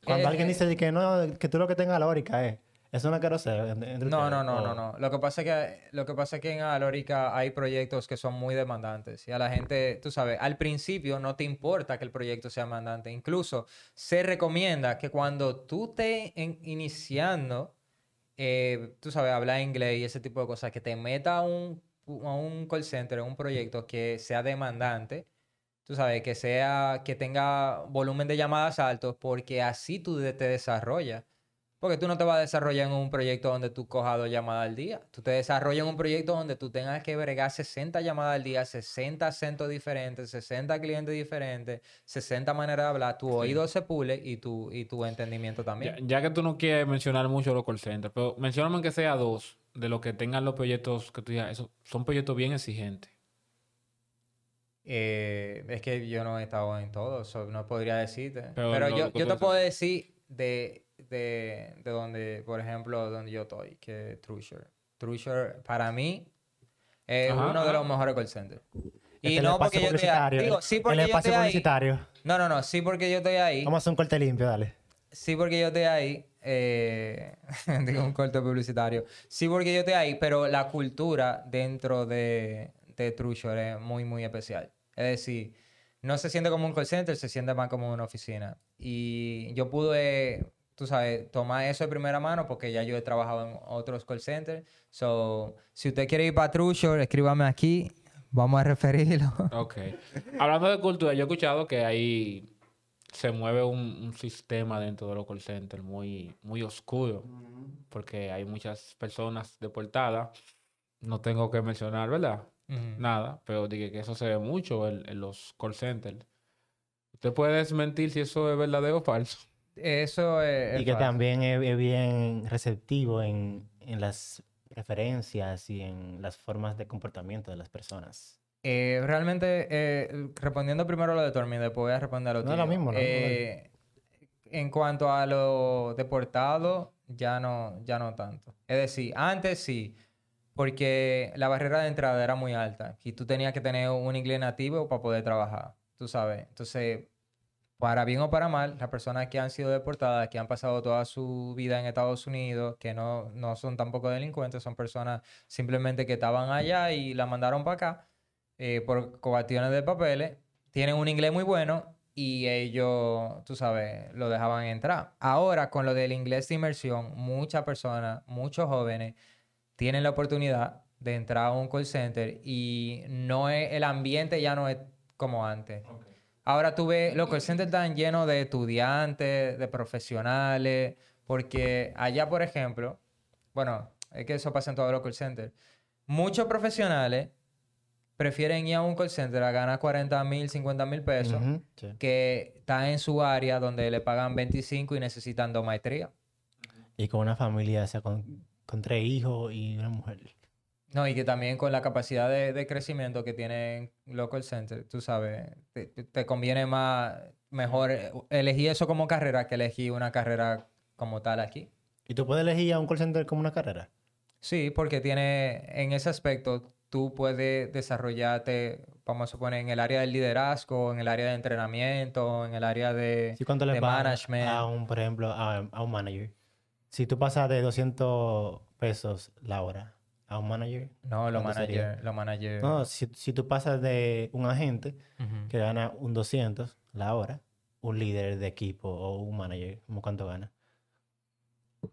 Cuando Eh, alguien eh, dice que no, que tú lo que tengas lórica es. Eso no quiero ser. No, ustedes, no, no, o- no, no. Lo que pasa es que, lo que pasa es que en Alórica hay proyectos que son muy demandantes. Y a la gente, tú sabes, al principio no te importa que el proyecto sea demandante. Incluso se recomienda que cuando tú estés en- iniciando, eh, tú sabes, hablar inglés y ese tipo de cosas, que te meta a un, a un call center, en un proyecto que sea demandante. Tú sabes, que sea, que tenga volumen de llamadas altos, porque así tú te desarrollas. Porque tú no te vas a desarrollar en un proyecto donde tú cojas dos llamadas al día. Tú te desarrollas en un proyecto donde tú tengas que bregar 60 llamadas al día, 60 acentos diferentes, 60 clientes diferentes, 60 maneras de hablar. Tu oído se pule y tu, y tu entendimiento también. ya que tú no quieres mencionar mucho los call centers, pero mencioname que sea dos de los que tengan los proyectos que tú digas, esos son proyectos bien exigentes. Eh, es que yo no he estado en todo, so no podría decirte. Pero Pero, lo- yo, lo yo te puedo decir de, de, de donde, por ejemplo, donde yo estoy, que Trusher. Trusher, para mí, es Ajá, uno de los mejores call centers. Y Este es el no porque yo estoy ahí. Digo, el- sí el porque yo espacio ahí. publicitario. No, no, no, sí porque yo estoy ahí. Vamos a hacer un corte limpio, dale. Sí, porque yo estoy ahí. eh, digo un corte publicitario. Sí, porque yo estoy ahí, pero la cultura dentro de, de Trushore es muy, muy especial. Es decir, no se siente como un call center, se siente más como una oficina. Y yo pude, tú sabes, tomar eso de primera mano porque ya yo he trabajado en otros call centers. So, si usted quiere ir para Trushore, escríbame aquí. Vamos a referirlo. Ok. Hablando de cultura, yo he escuchado que ahí se mueve un, un sistema dentro de los call centers muy, muy oscuro, porque hay muchas personas deportadas. No tengo que mencionar, ¿verdad? Nada, pero dije que eso se ve mucho en, en los call centers. ¿Usted puede desmentir si eso es verdadero o falso? Eso es. es Y que también es, bien receptivo en, en las preferencias y en las formas de comportamiento de las personas. Eh, realmente, eh, respondiendo primero lo de Tormi, después voy a responder a lo No es lo mismo, ¿no? Eh, en cuanto a lo deportado, ya no, ya no tanto. Es decir, antes sí, porque la barrera de entrada era muy alta y tú tenías que tener un inglés nativo para poder trabajar, tú sabes. Entonces, para bien o para mal, las personas que han sido deportadas, que han pasado toda su vida en Estados Unidos, que no, no son tampoco delincuentes, son personas simplemente que estaban allá y la mandaron para acá eh, por cuestiones de papeles, tienen un inglés muy bueno y ellos, tú sabes, lo dejaban entrar. Ahora, con lo del inglés de inmersión, muchas personas, muchos jóvenes, tienen la oportunidad de entrar a un call center y no es, el ambiente ya no es como antes. Ahora tú ves, los call centers están llenos de estudiantes, de profesionales, porque allá, por ejemplo, bueno, es que eso pasa en todos los call centers, muchos profesionales prefieren ir a un call center a ganar 40 mil, 50 mil pesos, sí. que está en su área donde le pagan 25 y necesitan dos maestrías. Y con una familia, o sea, con, con tres hijos y una mujer. No, y que también con la capacidad de, de crecimiento que tienen los call centers, tú sabes, te, te- conviene más, mejor eh, elegir eso como carrera que elegir una carrera como tal aquí. ¿Y tú puedes elegir a un call center como una carrera? Sí, porque tiene, en ese aspecto, tú puedes desarrollarte, vamos a suponer, en el área del liderazgo, en el área de entrenamiento, en el área de, ¿Sí, ¿Cuánto de management. a un, por ejemplo, a, a un manager? Si tú pasas de 200 pesos la hora a un manager. No, los managers, los managers. No, si, si tú pasas de un agente que gana un 200 la hora, un líder de equipo o un manager, ¿cómo cuánto gana?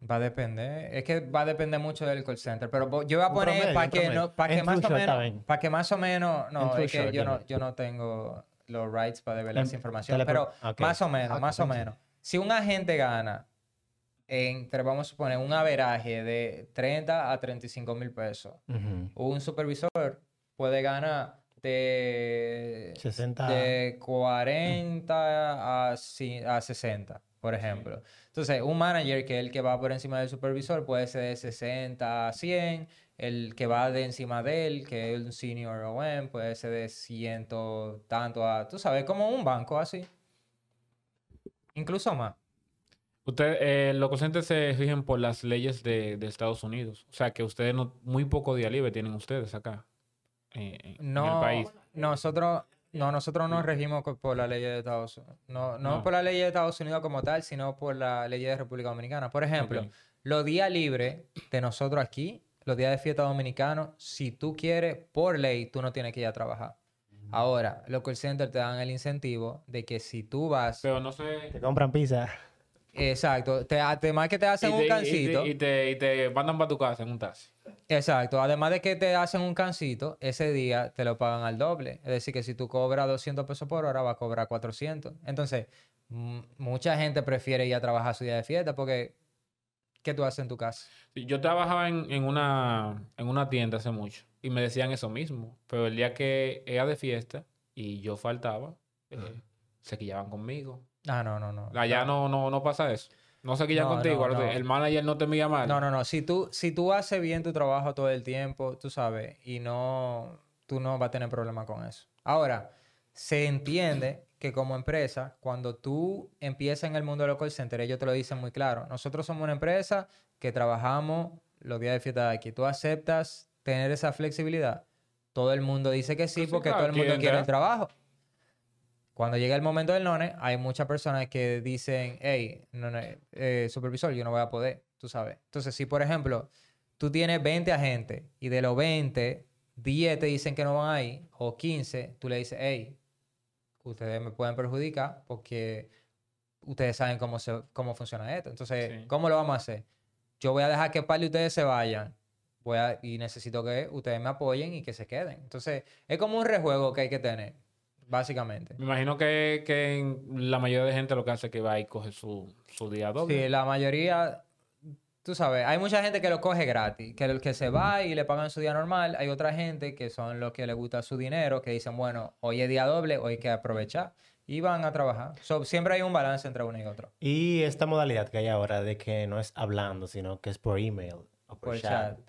Va a depender. Es que va a depender mucho del call center. Pero yo voy a poner para que, no, para que más o menos. Para que más o menos. No, es que yo no, yo no tengo los rights para develar En esa información. Pero ok. más o menos, Ah, más o menos. Si un agente gana entre, vamos a suponer, un averaje de 30 a 35 mil pesos, Ujú. un supervisor puede ganar de, 60. de 40 a, a 60, por ejemplo. Entonces, un manager que es el que va por encima del supervisor puede ser de 60 a 100, el que va de encima de él, que es un senior OM, puede ser de 100 tanto a, tú sabes, como un banco así. Incluso más. Usted, eh, los call centers se rigen por las leyes de, de Estados Unidos. O sea, que ustedes no, muy poco día libre tienen ustedes acá. eh, en- en No, el país. nosotros, no, nosotros nos regimos por la ley de Estados Unidos. No, no No. por la ley de Estados Unidos como tal, sino por la ley de República Dominicana. Por ejemplo, los días libres de nosotros aquí, los días de fiesta dominicanos, si tú quieres, por ley, tú no tienes que ir a trabajar. Ahora, los call centers te dan el incentivo de que si tú vas... Pero no sé. Te compran pizza. Exacto. Te, además que te hacen un te, y te- cancito. y te- y te mandan para tu casa en un taxi. Exacto, además de que te hacen un cancito, ese día te lo pagan al doble. Es decir, que si tú cobras 200 pesos por hora, va a cobrar 400. Entonces, mucha gente prefiere ir a trabajar su día de fiesta porque, ¿qué tú haces en tu casa? Yo trabajaba en, en una, en una tienda hace mucho y me decían eso mismo. Pero el día que era de fiesta y yo faltaba, eh, se quillaban conmigo. Ah, no, no, no. Allá no, no, no pasa eso. No se quillan No, contigo. no. El manager no te mira mal. No, no, no. Si tú, si tú haces bien tu trabajo todo el tiempo, tú sabes, y no, tú no vas a tener problema con eso. Ahora, se entiende que como empresa, cuando tú empiezas en el mundo de los call centers, ellos te lo dicen muy claro. Nosotros somos una empresa que trabajamos los días de fiesta de aquí. Tú aceptas tener esa flexibilidad. todo el mundo dice que sí Pues porque claro, todo el mundo quiere el entrar. trabajo. Cuando llega el momento del none, hay muchas personas que dicen, hey, no, no, eh, supervisor, yo no voy a poder, tú sabes. Entonces, si por ejemplo, tú tienes 20 agentes y de los 20, 10 te dicen que no van ahí, o 15, tú le dices, hey, ustedes me pueden perjudicar porque ustedes saben cómo, se, cómo funciona esto. Entonces, Sí. ¿cómo lo vamos a hacer? Yo voy a dejar que par de ustedes se vayan. Voy a, y necesito que ustedes me apoyen y que se queden. Entonces, es como un rejuego que hay que tener, básicamente. Me imagino que, que la mayoría de gente lo que hace es que va y coge su, su día doble. Sí, la mayoría, tú sabes, hay mucha gente que lo coge gratis, que, el que se va y le pagan su día normal. Hay otra gente que son los que les gusta su dinero, que dicen, bueno, hoy es día doble, hoy hay que aprovechar. Y van a trabajar. So, siempre hay un balance entre uno y otro. Y esta modalidad que hay ahora de que no es hablando, sino que es por email o por, Por chat. chat.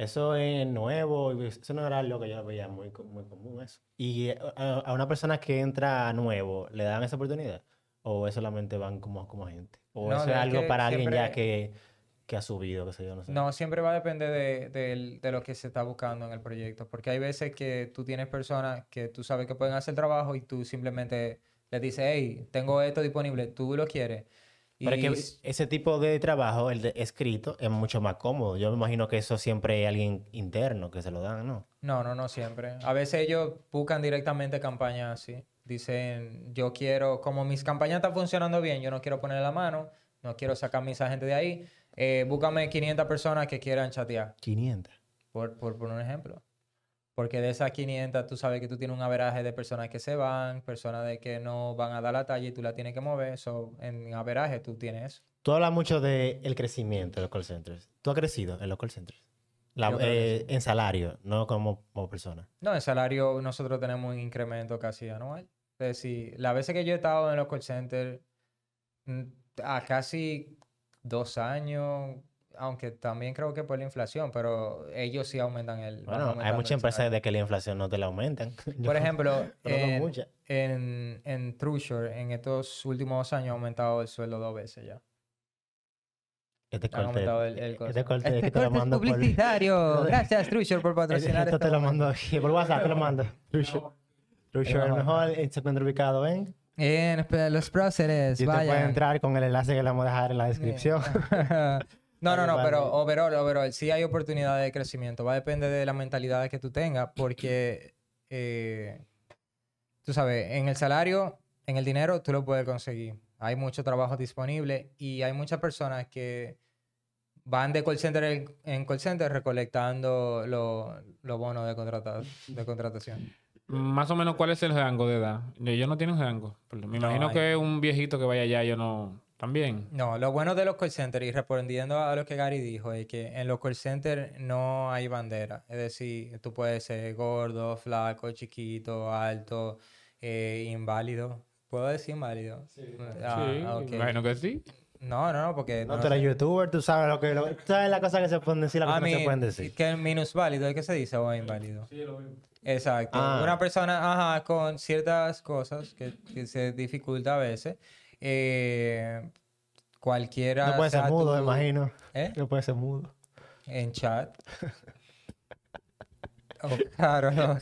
Eso es nuevo, eso no era algo que yo veía muy, muy común eso. Y eh, a, una persona que entra nuevo, ¿le dan esa oportunidad? ¿O es solamente van como, como agente? ¿O No, eso de es algo que para alguien ya que, que ha subido, qué sé yo, no sé? No, siempre va a depender de, del- de lo que se está buscando en el proyecto. Porque hay veces que tú tienes personas que tú sabes que pueden hacer el trabajo y tú simplemente les dices, hey, tengo esto disponible, tú lo quieres. Pero es que s- ese tipo de trabajo, el de escrito, es mucho más cómodo. Yo me imagino que eso siempre hay alguien interno que se lo dan, ¿no? No, no, no siempre. A veces ellos buscan directamente campañas así. Dicen, yo quiero, como mis campañas están funcionando bien, yo no quiero poner la mano, no quiero sacar mis agentes de ahí. Eh, búscame 500 personas que quieran chatear, 500. por, por, por un ejemplo. Porque de esas 500 tú sabes que tú tienes un averaje de personas que se van, personas de que no van a dar la talla y tú la tienes que mover. So, en averaje tú tienes eso. Tú hablas mucho del crecimiento de los call centers. ¿Tú has crecido en los call centers? La- eh, En salario, no como, como persona. No, en salario nosotros tenemos un incremento casi anual. Es decir, las veces que yo he estado en los call centers, mm, a casi dos años, aunque también creo que por la inflación, pero ellos sí aumentan el... Bueno, hay muchas empresas de que la inflación no te la aumentan. Yo Por ejemplo, en, en, en Trushore, en estos últimos años ha aumentado el sueldo dos veces ya. Este corte, aumentado el, el este corte Este que te lo corte es mando por... publicitario. Gracias, Trushore, por patrocinar Esto este te lo mando aquí, por WhatsApp te lo mando. Trusher. Trusher, el mejor se encuentra ubicado en... En los próceres, Y usted puede vayan. entrar con el enlace que le vamos a dejar en la descripción. No, no, no, pero overall, overall, sí hay oportunidades de crecimiento. Va a depender de la mentalidad que tú tengas, porque eh, tú sabes, en el salario, en el dinero, tú lo puedes conseguir. Hay mucho trabajo disponible y hay muchas personas que van de call center en, call center recolectando los los bonos de, contrata- de contratación. Más o menos, ¿cuál es el rango de edad? Ellos no tienen rango. Pero Me No imagino hay. que un viejito que vaya allá, yo no... También. No, lo bueno de los call centers, y respondiendo a lo que Gary dijo, es que en los call centers no hay bandera. Es decir, tú puedes ser gordo, flaco, chiquito, alto, eh, inválido. ¿Puedo decir inválido? Ah, sí, ok. me imagino que sí. No, no, no, porque... No, no tú eres sé. youtuber, tú sabes lo que... Lo, tú sabes las cosas que se pueden decir, las I cosas que no se pueden decir. que minusválido es que se dice o inválido. Exacto. Ah. Una persona, ajá, con ciertas cosas que, que se dificulta a veces. Eh, cualquiera. No puede ser mudo, tu- me imagino. ¿Eh? No puede ser mudo. En chat. Oh, claro, no.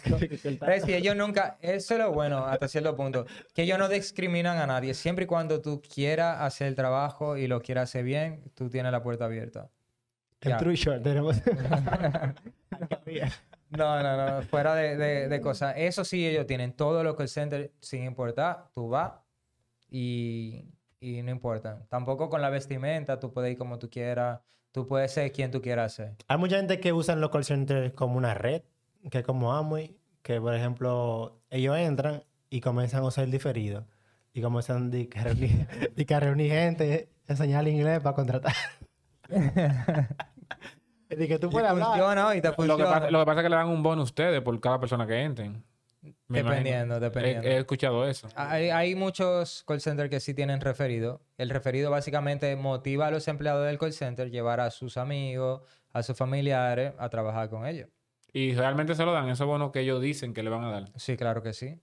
Pero si ellos nunca, eso es lo bueno hasta cierto punto, que ellos no discriminan a nadie. Siempre y cuando tú quieras hacer el trabajo y lo quieras hacer bien, tú tienes la puerta abierta. En Ya. True Short tenemos... No, no, no, fuera de, de- de cosas. Eso sí, ellos tienen todo lo que el center, sin importar, tú vas y, y no importa. Tampoco con la vestimenta, tú puedes ir como tú quieras, tú puedes ser quien tú quieras ser. Hay mucha gente que usa los call centers como una red, que es como Amway, que por ejemplo, ellos entran y comienzan a usar el diferido. Y comienzan a reunir, a reunir gente, enseñar inglés para contratar. de que tú Y puedes hablar. funciona y te Lo que, funciona. pasa, lo que pasa es que le dan un bono a ustedes por cada persona que entren. Me imagino. Dependiendo, He- dependiendo. He, escuchado eso. Hay, hay muchos call centers que sí tienen referido. El referido básicamente motiva a los empleados del call center llevar a sus amigos, a sus familiares a trabajar con ellos. Y realmente se lo dan, ese bono que ellos dicen que le van a dar. Sí, claro que sí.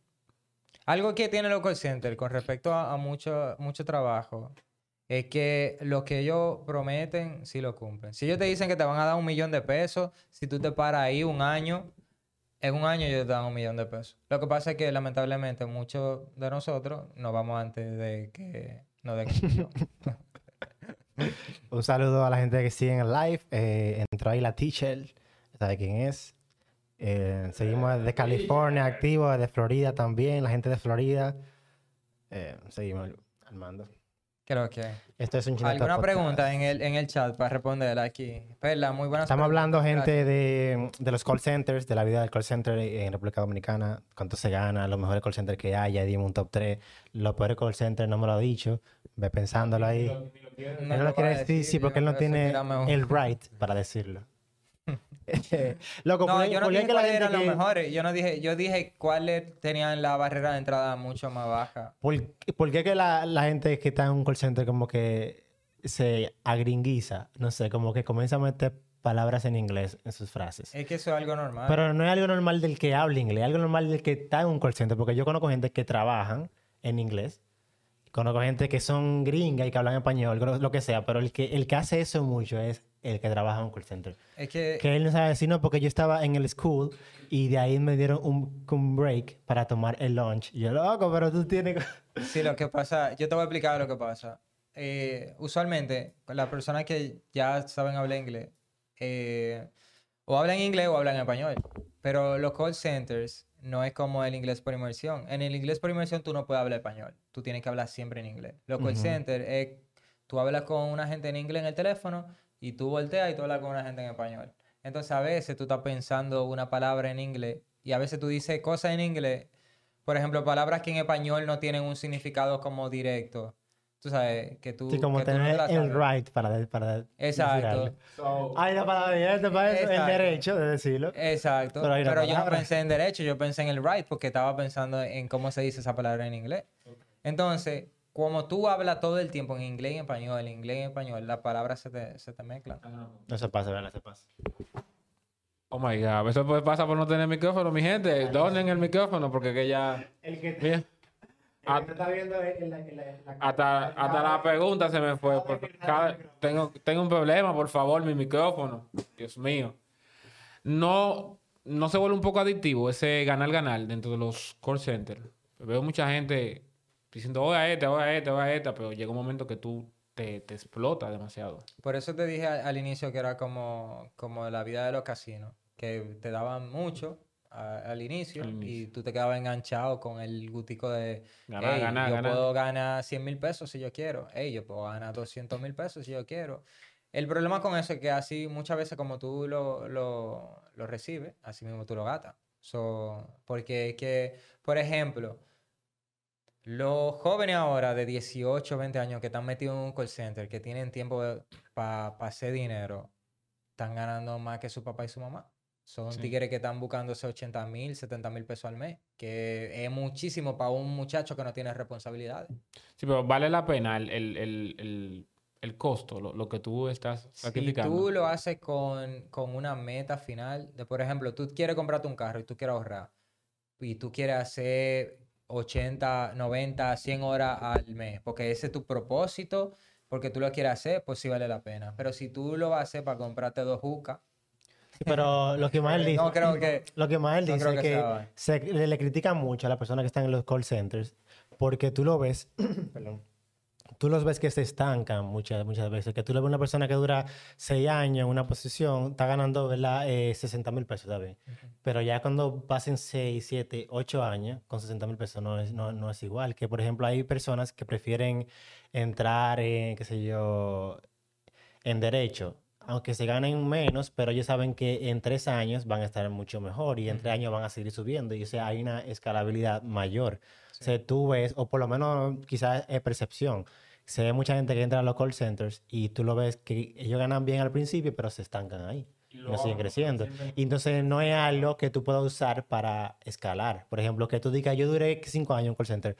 Algo que tiene los call centers con respecto a, a mucho, mucho trabajo es que lo que ellos prometen, sí lo cumplen. Si ellos te dicen que te van a dar un millón de pesos, si tú te paras ahí un año, En un año ellos dan un millón de pesos. Lo que pasa es que lamentablemente muchos de nosotros nos vamos antes de que nos den un saludo a la gente que sigue en el live. Eh, entró ahí la teacher, ¿sabe quién es? Eh, seguimos de California activo, de Florida también, la gente de Florida. Eh, seguimos armando. Creo que. Esto es un Chineta ¿Alguna Podcast. pregunta en el, en el chat para responderla aquí? Perla, muy buenas Estamos hablando, gente, de, de los call centers, de la vida del call center en República Dominicana, cuánto se gana, los mejores call centers que hay, ya dimos un top 3. Los peores call centers no me lo ha dicho, ve pensándolo ahí. No él no lo quiere decir, sí, porque él no tiene el right para decirlo. Loco, No, ¿por- yo no dije cuáles eran los que- mejores. Yo no dije, yo dije cuáles tenían la barrera de entrada mucho más baja. ¿Por, por qué que la, la gente que está en un call center como que se agringuiza? No sé, como que comienza a meter palabras en inglés en sus frases. Es que eso es algo normal. Pero no es algo normal del que habla inglés, es algo normal del que está en un call center, porque yo conozco gente que trabajan en inglés, conozco gente que son gringas y que hablan español, lo- lo que sea, pero el que, el que hace eso mucho es el que trabaja en un call center. es que, Que él no sabe decir no, porque yo estaba en el school y de ahí me dieron un, un break para tomar el lunch. Y yo, loco, pero tú tienes... sí, lo que pasa, yo te voy a explicar lo que pasa. Eh, usualmente, las personas que ya saben hablar inglés, eh, o hablan inglés o hablan español. Pero los call centers no es como el inglés por inmersión. En el inglés por inmersión tú no puedes hablar español. Tú tienes que hablar siempre en inglés. Los call Ujú. centers es, tú hablas con una gente en inglés en el teléfono y tú volteas y tú hablas con una gente en español. Entonces a veces tú estás pensando una palabra en inglés y a veces tú dices cosas en inglés, por ejemplo, palabras que en español no tienen un significado como directo. Tú sabes, que tú... Sí, como que tú no tener el right para, para decir Exacto. Hay una palabra directa para eso, el derecho de decirlo. Exacto. Pero Pero yo no pensé en derecho, yo pensé en el right porque estaba pensando en cómo se dice esa palabra en inglés. Entonces, como tú hablas todo el tiempo en inglés y en español, en inglés y en español, las palabras se te, se te mezclan. No se pasa, ¿verdad? Se pasa. Oh my god, eso puede pasar por no tener micrófono, mi gente. Donen el micrófono porque que ya. El que Mira, Ah. está viendo en la, hasta, hasta la pregunta se me fue. porque cada- tengo, tengo un problema, por favor, mi micrófono. Dios mío. No, no se vuelve un poco adictivo ese ganar-ganar dentro de los call centers. Veo mucha gente diciendo, oye a este, oye a este, oye a esta, pero llega un momento que tú te, te explota demasiado. Por eso te dije al, al inicio que era como, como la vida de los casinos, que te daban mucho a- al, inicio, Al y tú te quedabas enganchado con el gutico de, Ganar, "Ey, ganar, yo ganar". puedo ganar 100 mil pesos si yo quiero, Ey, yo puedo ganar 200 mil pesos si yo quiero. El problema con eso es que así muchas veces como tú lo, lo, lo recibes, así mismo tú lo gastas. So, porque es que, por ejemplo, los jóvenes ahora de 18, 20 años que están metidos en un call center, que tienen tiempo para hacer dinero, están ganando más que su papá y su mamá. Son Sí. tigres que están buscándose 80 mil, 70 mil pesos al mes, que es muchísimo para un muchacho que no tiene responsabilidades. Sí, pero vale la pena el, el, el, el, el costo, lo, lo que tú estás Si sacrificando. tú lo haces con, con una meta final, de por ejemplo, tú quieres comprarte un carro y tú quieres ahorrar, y tú quieres hacer 80, 90, 100 horas al mes, porque ese es tu propósito, porque tú lo quieres hacer, pues sí vale la pena. Pero si tú lo vas a hacer para comprarte dos jucas, Pero lo que más él dice, no creo que... lo que más él no dice creo es que que se, le, le critican mucho a las personas que están en los call centers porque tú lo ves, perdón, tú los ves que se estancan muchas, muchas veces, que tú le ves una persona que dura seis años en una posición, está ganando, ¿verdad? Eh, 60 mil pesos, ¿sabes? Pero ya cuando pasen 6, 7, 8 años, con 60 mil pesos no es, no, no es igual. Que, por ejemplo, hay personas que prefieren entrar en, qué sé yo, en derecho, aunque se ganen menos, pero ellos saben que en tres años van a estar mucho mejor y en tres años van a seguir subiendo. Y o sea, hay una escalabilidad mayor. O sea, tú ves, o por lo menos quizás es percepción. Se ve mucha gente que entra a los call centers y tú lo ves que ellos ganan bien al principio, pero se estancan ahí. Y no siguen creciendo. Y entonces no es algo que tú puedas usar para escalar. Por ejemplo, que tú digas, yo duré cinco años en call center.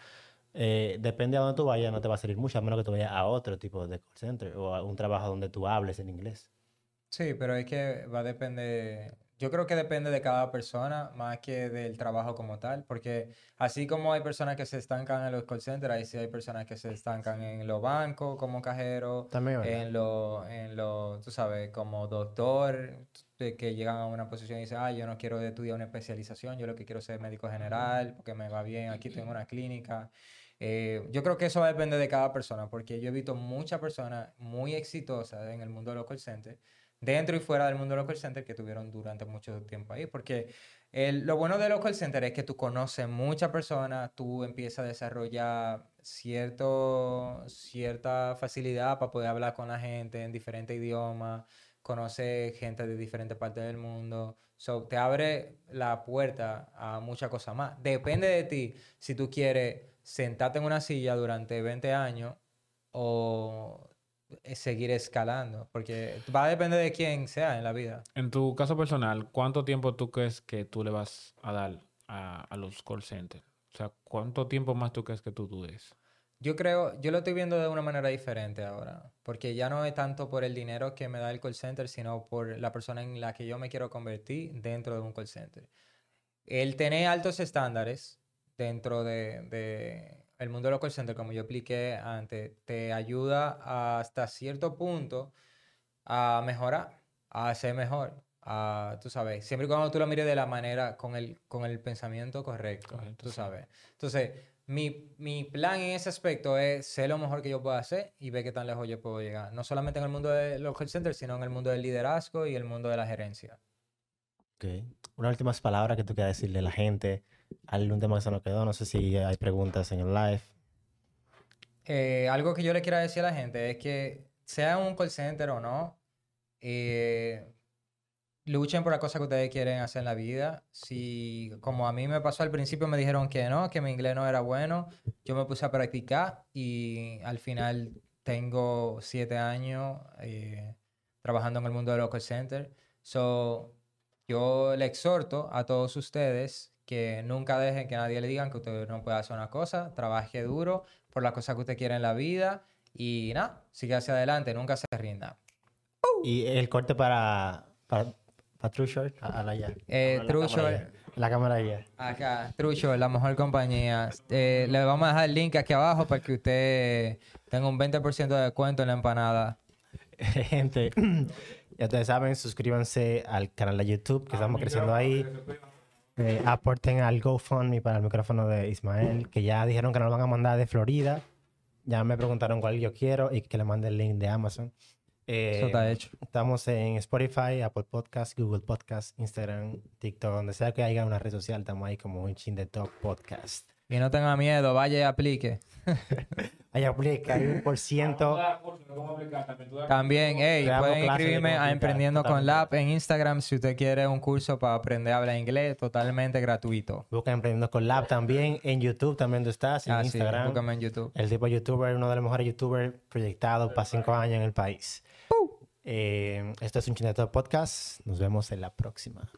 Eh, depende a dónde tú vayas, no te va a servir mucho, a menos que tú vayas a otro tipo de call center o a un trabajo donde tú hables en inglés. Sí, pero es que va a depender yo creo que depende de cada persona más que del trabajo como tal, porque así como hay personas que se estancan en los call centers, ahí sí hay personas que se estancan en los bancos como cajero, También, en lo, en lo, tú sabes, como doctor, que llegan a una posición y dicen, ah, yo no quiero estudiar una especialización, yo lo que quiero es ser médico general, porque me va bien, aquí tengo una clínica. Eh, yo creo que eso va a depender de cada persona, porque yo he visto muchas personas muy exitosas en el mundo de los call centers, dentro y fuera del mundo de los call que tuvieron durante mucho tiempo ahí, porque el- lo bueno de los call centers es que tú conoces muchas personas, tú empiezas a desarrollar cierto, cierta facilidad para poder hablar con la gente en diferentes idiomas, conocer gente de diferentes partes del mundo. So, te abre la puerta a muchas cosas más. Depende de ti si tú quieres sentarte en una silla durante 20 años o seguir escalando, porque va a depender de quién sea en la vida. En tu caso personal, ¿cuánto tiempo tú crees que tú le vas a dar a, a los call centers? O sea, ¿cuánto tiempo más tú crees que tú dudes? Yo creo, yo lo estoy viendo de una manera diferente ahora, porque ya no es tanto por el dinero que me da el call center, sino por la persona en la que yo me quiero convertir dentro de un call center. El tener altos estándares dentro de, de el mundo de los call centers, como yo expliqué antes, te ayuda hasta cierto punto a mejorar, a ser mejor, a, tú sabes, siempre y cuando tú lo mires de la manera, con el, con el pensamiento correcto, Correcto, tú sabes. Entonces, mi, mi plan en ese aspecto es ser lo mejor que yo pueda hacer y ver qué tan lejos yo puedo llegar. No solamente en el mundo de los call centers, sino en el mundo del liderazgo y el mundo de la gerencia. Ok. Unas últimas palabras que tú quieras decirle a la gente. Algún tema que se nos quedó. No sé si hay preguntas en el live. Eh, algo que yo le quiero decir a la gente es que sea un call center o no, eh, luchen por las cosas que ustedes quieren hacer en la vida. Si, como a mí me pasó al principio, me dijeron que no, que mi inglés no era bueno, yo me puse a practicar y al final tengo siete años eh, trabajando en el mundo de los call centers. So, yo le exhorto a todos ustedes que nunca dejen que nadie le digan que usted no puede hacer una cosa, trabaje duro por las cosas que usted quiere en la vida y nada, siga hacia adelante, nunca se rinda. Y el corte para, para, para True Short. A, a la ya. Eh, A la True Short. La cámara ya. Acá, Trucho, la mejor compañía. Eh, le vamos a dejar el link aquí abajo para que usted tenga un 20% de descuento en la empanada. Gente, ya ustedes saben, suscríbanse al canal de YouTube, que estamos creciendo ahí. Eh, aporten al GoFundMe para el micrófono de Ismael, que ya dijeron que nos lo van a mandar de Florida. Ya me preguntaron cuál yo quiero y que le mande el link de Amazon. Eh, Eso está hecho. Estamos en Spotify, Apple Podcast, Google Podcast, Instagram, TikTok, donde sea que haya una red social, estamos ahí como un chin de top podcast. Y no tenga miedo, vaya y aplique. Ahí aplica, hay un por ciento. También, hey, pueden inscribirme a Emprendiendo con. Lab en Instagram si usted quiere un curso para aprender a hablar inglés totalmente gratuito. Busca Emprendiendo con Lab también. En YouTube también tú estás, en Ah, sí, Instagram. búscame en YouTube. El tipo de youtuber, uno de los mejores youtubers proyectados para cinco años en el país. Eh, esto es un Chinetop Podcast. Nos vemos en la próxima.